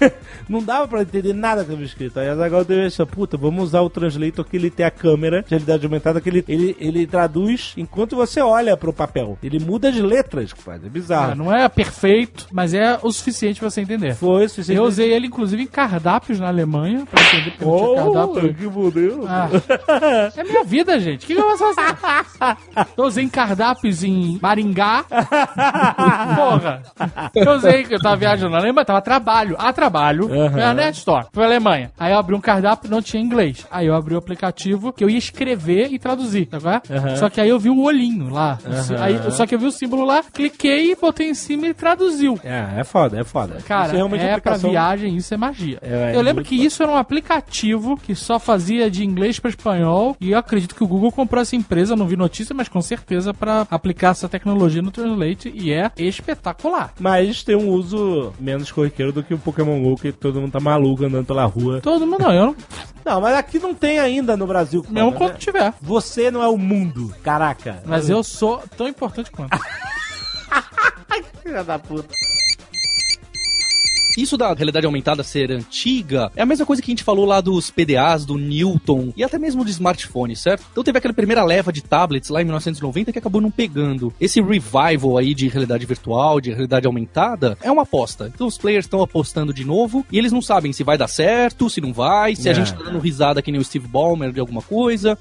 *laughs* Não dava pra entender nada que tava escrito. Aí a Zagal deu essa, puta, vamos usar o translator que ele tem a câmera de realidade aumentada, que ele, ele, ele traduz enquanto você olha pro papel. Ele muda as letras, compadre. É bizarro. não é perfeito, mas é o suficiente pra você entender. Foi o suficiente. Eu usei ele, inclusive, em cardápios na Alemanha, pra entender porque não tinha cardápio. que modelo. Ah, é minha vida, gente. O que, que eu vou fazer? Eu usei cardápios em Maringá. Porra. Eu usei, que eu tava viajando na Alemanha, tava a trabalho. A trabalho. Foi a Net Store. Foi a Alemanha. Aí eu abri um cardápio, não tinha inglês. Aí eu abri o aplicativo que eu ia escrever e traduzir, tá vendo? Só que aí eu vi o olhinho lá. Aí, só que eu vi o símbolo lá, cliquei, botei em cima e traduziu. É, é foda, é foda. Cara, Isso é é pra aplicação- viagem, isso é magia. É, é eu lembro que isso era um aplicativo que só fazia de inglês pra espanhol e eu acredito que o Google comprou essa empresa, não vi notícia, mas com certeza pra aplicar essa tecnologia no Translate e é espetacular. Mas tem um uso menos corriqueiro do que o Pokémon GO, que todo mundo tá maluco andando pela rua. Todo mundo não, eu não, Não, mas aqui não tem ainda no Brasil. mesmo cara, quando né? tiver. Você não é o mundo, caraca. Mas eu sou tão importante quanto. *laughs* Filha da puta. Isso da realidade aumentada ser antiga é a mesma coisa que a gente falou lá dos PDAs, do Newton e até mesmo de smartphone, certo? Então teve aquela primeira leva de tablets lá em 1990 que acabou não pegando. Esse revival aí de realidade virtual, de realidade aumentada, é uma aposta. Então os players estão apostando de novo e eles não sabem se vai dar certo, se não vai, se a É. gente tá dando risada que nem o Steve Ballmer de alguma coisa.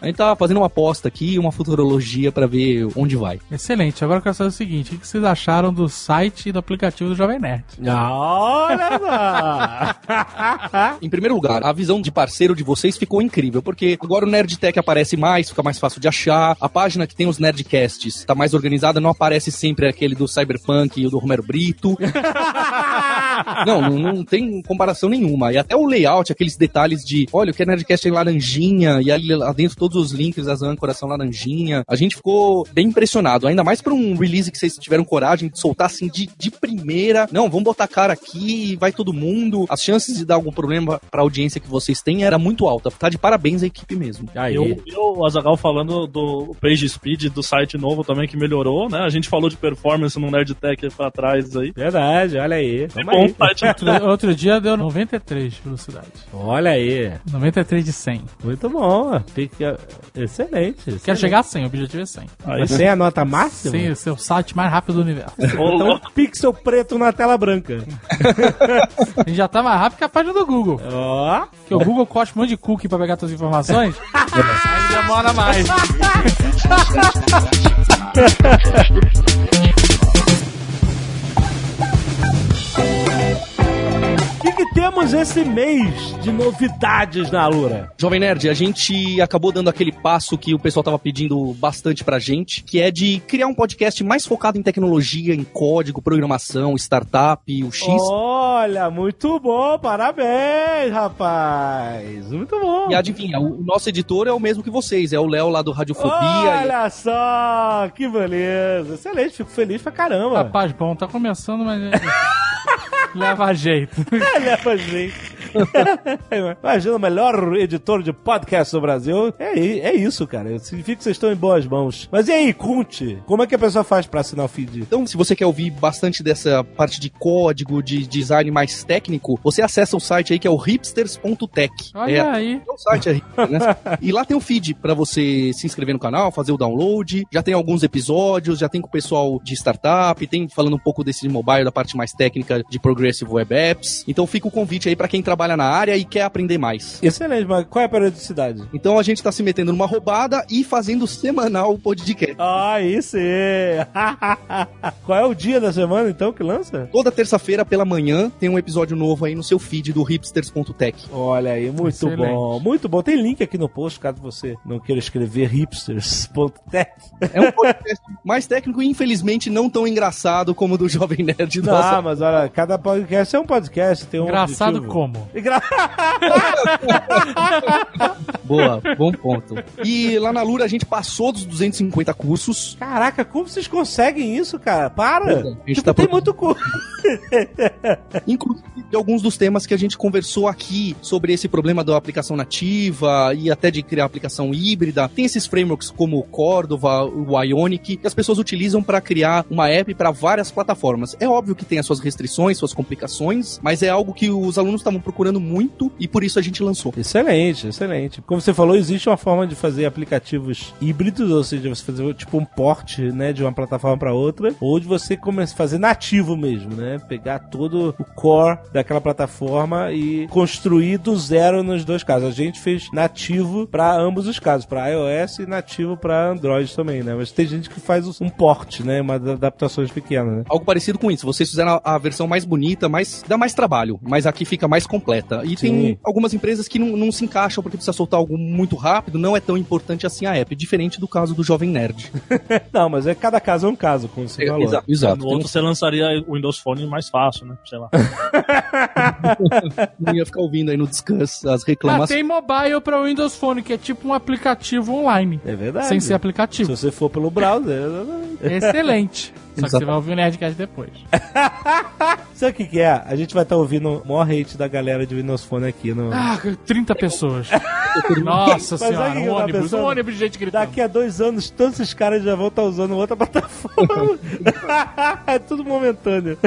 a gente tá fazendo uma aposta aqui, uma futurologia pra ver onde vai. Excelente. Agora eu quero saber o seguinte: o que vocês acharam do site e do aplicativo do Jovem Nerd? Olha só! *laughs* Em primeiro lugar, a visão de parceiro de vocês ficou incrível, porque agora o Nerdtech aparece mais, fica mais fácil de achar. A página que tem os Nerdcasts tá mais organizada, não aparece sempre aquele do Cyberpunk e o do Romero Brito. *laughs* não, não, não tem comparação nenhuma. E até o layout, aqueles detalhes de, olha, o que é Nerdcast em laranjinha, e ali lá dentro todos os links das âncoras são laranjinha. A gente ficou bem impressionado, ainda mais pra um release que vocês tiveram coragem de soltar assim de, de primeira. Não, vamos botar cara aqui, vai todo mundo. As chances de dar algum problema pra audiência que vocês têm era muito alta. Tá de parabéns a equipe mesmo. Aí. Eu, eu, o Azagal falando do Page Speed, do site novo também que melhorou, né? A gente falou de performance no Nerdtech pra trás aí. Verdade, olha aí. É bom aí. site. Outro, outro dia deu 93 velocidade. Olha aí. 93 de 100. Muito bom. Fica excelente. Quero excelente. chegar a 100, o objetivo é 100. Aí, Mas sem a nota máxima? Sim, esse é o site mais rápido do universo. Então, louco. pixel preto na tela branca. *laughs* A gente já tá mais rápido que a página do Google. Ó. Que o Google cospe um monte de cookie pra pegar suas informações. *laughs* aí demora mais. *laughs* que, temos esse mês de novidades na Alura? Jovem Nerd, a gente acabou dando aquele passo que o pessoal tava pedindo bastante pra gente, que é de criar um podcast mais focado em tecnologia, em código, programação, startup, o X. Olha, muito bom. Parabéns, rapaz. Muito bom. E adivinha, o nosso editor é o mesmo que vocês, é o Léo lá do Radiofobia. Olha só, que beleza. Excelente, fico feliz pra caramba. Rapaz, bom, tá começando, mas. *laughs* Leva jeito. *laughs* Leva jeito. *laughs* Imagina o melhor editor de podcast do Brasil. É, é isso, cara. Significa que vocês estão em boas mãos. Mas e aí, conte, como é que a pessoa faz pra assinar o feed? Então, se você quer ouvir bastante dessa parte de código, de design mais técnico, você acessa o site aí que é o hipsters.tech. Olha é, aí. é o site, hipster, né? *laughs* E lá tem o feed pra você se inscrever no canal, fazer o download. Já tem alguns episódios, já tem com o pessoal de startup, tem falando um pouco desse mobile, da parte mais técnica de Progressive Web Apps. Então fica o convite aí pra quem trabalha na área e quer aprender mais. Excelente, mas qual é a periodicidade? Então a gente tá se metendo numa roubada e fazendo semanal o podcast. Ah, isso é. *laughs* qual é o dia da semana, então, que lança? Toda terça-feira pela manhã tem um episódio novo aí no seu feed do hipsters.tech. Olha aí, muito Excelente. bom, muito bom. Tem link aqui no post, caso você não queira escrever hipsters.tech. É um podcast mais técnico e infelizmente não tão engraçado como o do Jovem Nerd. Nossa, mas olha, cada podcast é um podcast, tem um Engraçado objetivo. como? Engra... *laughs* boa, bom ponto. E lá na Lura a gente passou dos 250 cursos. Caraca, como vocês conseguem isso, cara? Para! Pois é, Tipo, tá tem pro- muito curso. *laughs* Inclusive alguns dos temas que a gente conversou aqui sobre esse problema da aplicação nativa e até de criar aplicação híbrida. Tem esses frameworks como o Cordova, o Ionic, que as pessoas utilizam para criar uma app para várias plataformas. É óbvio que tem as suas restrições, suas complicações, mas é algo que os alunos estavam procurando muito e por isso a gente lançou. Excelente, excelente. Como você falou, existe uma forma de fazer aplicativos híbridos, ou seja, você fazer tipo um port, né, de uma plataforma para outra, ou de você começar a fazer nativo mesmo, né, pegar todo o core daquela plataforma e construir do zero nos dois casos. A gente fez nativo para ambos os casos, para iOS e nativo para Android também, né? Mas tem gente que faz um port, né, uma adaptações pequenas, né? Algo parecido com isso. Vocês fizeram a, versão mais bonita, mas dá mais trabalho, mas aqui fica mais completa. E Sim. tem algumas empresas que não, não se encaixam porque precisa soltar algo muito rápido, não é tão importante assim a app, diferente do caso do Jovem Nerd. *laughs* Não, mas é cada caso é um caso, como você falou. exato, exato. No Tem outro você lançaria o Windows Phone mais fácil, né? Sei lá. um- *laughs* não ia ficar ouvindo aí no Discuss as Mas reclamações. tem mobile pra Windows Phone, que é tipo um aplicativo online. É verdade. Sem ser Se aplicativo. você for pelo browser, Excelente. *laughs* Só que você vai ouvir o Nerdcast depois. *laughs* Sabe o que, que é? A gente vai estar ouvindo o maior hate da galera de Windows Phone aqui no. Ah, 30 pessoas. *laughs* Nossa Mas senhora, um ônibus, pensando, um ônibus de gente gritando. Daqui a dois anos, todos esses caras já vão estar usando outra plataforma. *laughs* é tudo momentâneo.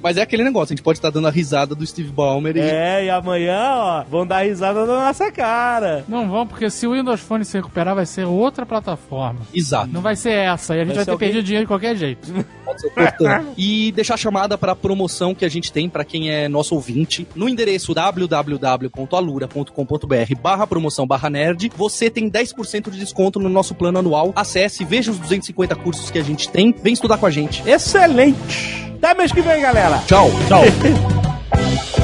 Mas é aquele negócio, a gente pode estar dando a risada do Steve Ballmer e É, e amanhã, ó, vão dar risada na nossa cara. Não vão, porque se o Windows Phone se recuperar, vai ser outra plataforma. Exato. Não vai ser essa, e a gente Vai vai, ter alguém- perdido dinheiro de qualquer jeito. Pode ser importante. e deixar a chamada para a promoção que a gente tem para quem é nosso ouvinte no endereço www.alura.com.br barra promoção barra nerd. Você tem 10% de desconto no nosso plano anual. Acesse, veja os 250 cursos que a gente tem. Vem estudar com a gente. Excelente! Até mês que vem, galera. Tchau. Tchau. *laughs*